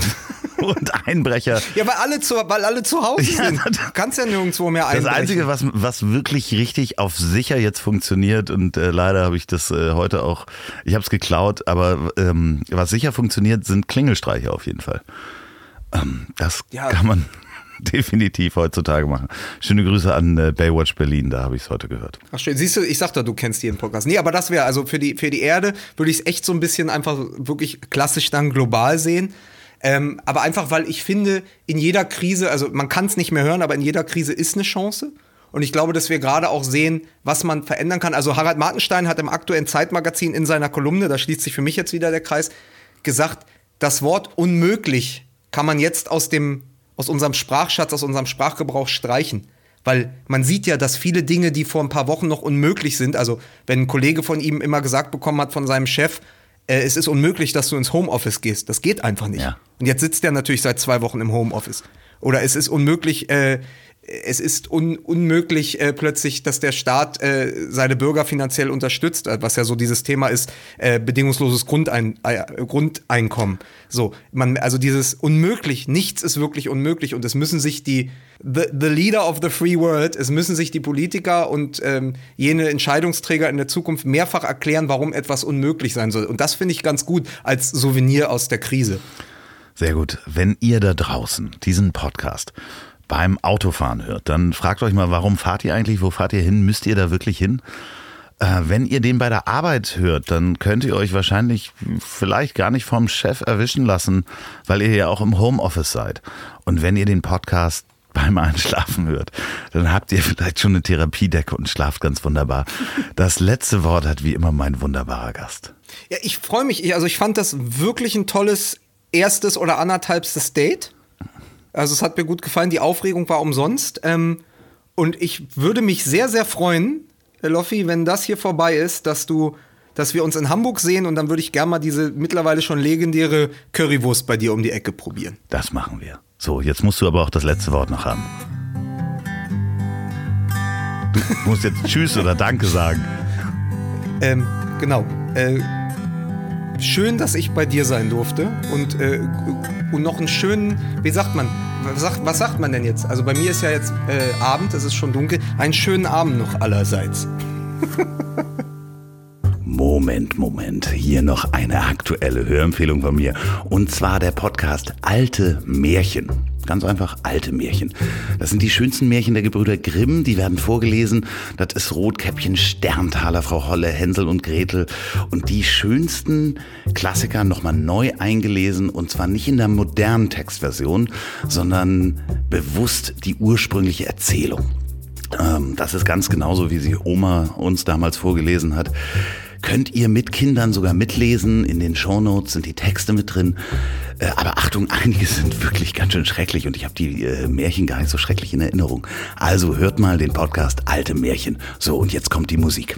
und Einbrecher. Ja, weil alle zu, weil alle zu Hause Ja, sind. Du kannst ja nirgendwo mehr Das einbrechen. Einzige, was, was wirklich richtig auf sicher jetzt funktioniert, und äh, leider habe ich das äh, heute auch, ich habe es geklaut, aber ähm, was sicher funktioniert, sind Klingelstreiche auf jeden Fall. Ähm, das Ja. kann man definitiv heutzutage machen. Schöne Grüße an äh, Baywatch Berlin, da habe ich es heute gehört. Ach schön, siehst du, ich sag doch, du kennst jeden Podcast. Nee, aber das wäre, also für die, für die Erde würde ich es echt so ein bisschen einfach wirklich klassisch dann global sehen. Ähm, aber einfach, weil ich finde, in jeder Krise, also man kann es nicht mehr hören, aber in jeder Krise ist eine Chance. Und ich glaube, dass wir gerade auch sehen, was man verändern kann. Also Harald Martenstein hat im aktuellen Zeitmagazin in seiner Kolumne, da schließt sich für mich jetzt wieder der Kreis, gesagt, das Wort unmöglich kann man jetzt aus dem, aus unserem Sprachschatz, aus unserem Sprachgebrauch streichen. Weil man sieht ja, dass viele Dinge, die vor ein paar Wochen noch unmöglich sind, also wenn ein Kollege von ihm immer gesagt bekommen hat von seinem Chef, äh, es ist unmöglich, dass du ins Homeoffice gehst. Das geht einfach nicht. Ja. Und jetzt sitzt er natürlich seit zwei Wochen im Homeoffice. Oder es ist unmöglich, äh, es ist un unmöglich äh, plötzlich, dass der Staat äh, seine Bürger finanziell unterstützt, äh, was ja so dieses Thema ist, äh, bedingungsloses Grundein äh, Grundeinkommen. So, man, also dieses unmöglich, nichts ist wirklich unmöglich und es müssen sich die the, the leader of the free world, es müssen sich die Politiker und ähm, jene Entscheidungsträger in der Zukunft mehrfach erklären, warum etwas unmöglich sein soll. Und das finde ich ganz gut als Souvenir aus der Krise. Sehr gut. Wenn ihr da draußen diesen Podcast beim Autofahren hört, dann fragt euch mal, warum fahrt ihr eigentlich? Wo fahrt ihr hin? Müsst ihr da wirklich hin? Äh, wenn ihr den bei der Arbeit hört, dann könnt ihr euch wahrscheinlich vielleicht gar nicht vom Chef erwischen lassen, weil ihr ja auch im Homeoffice seid. Und wenn ihr den Podcast beim Einschlafen hört, dann habt ihr vielleicht schon eine Therapiedecke und schlaft ganz wunderbar. Das letzte Wort hat wie immer mein wunderbarer Gast. Ja, ich freue mich. Ich- Also ich fand das wirklich ein tolles erstes oder anderthalbstes Date. Also es hat mir gut gefallen. Die Aufregung war umsonst. Ähm, und ich würde mich sehr, sehr freuen, äh, Loffi, wenn das hier vorbei ist, dass du, dass wir uns in Hamburg sehen und dann würde ich gerne mal diese mittlerweile schon legendäre Currywurst bei dir um die Ecke probieren. Das machen wir. So, jetzt musst du aber auch das letzte Wort noch haben. Du musst jetzt Tschüss oder Danke sagen. Ähm, genau. Äh, schön, dass ich bei dir sein durfte und, äh, und noch einen schönen, wie sagt man, was sagt, was sagt man denn jetzt? Also bei mir ist ja jetzt äh, Abend, es ist schon dunkel, einen schönen Abend noch allerseits. Moment, Moment. Hier noch eine aktuelle Hörempfehlung von mir. Und zwar der Podcast Alte Märchen. Ganz einfach alte Märchen. Das sind die schönsten Märchen der Gebrüder Grimm. Die werden vorgelesen. Das ist Rotkäppchen, Sterntaler, Frau Holle, Hänsel und Gretel. Und die schönsten Klassiker nochmal neu eingelesen. Und zwar nicht in der modernen Textversion, sondern bewusst die ursprüngliche Erzählung. Ähm, das ist ganz genauso, wie sie Oma uns damals vorgelesen hat. Könnt ihr mit Kindern sogar mitlesen. In den Shownotes sind die Texte mit drin. Äh, aber Achtung, einige sind wirklich ganz schön schrecklich und ich habe die äh, Märchen gar nicht so schrecklich in Erinnerung. Also hört mal den Podcast Alte Märchen. So, und jetzt kommt die Musik.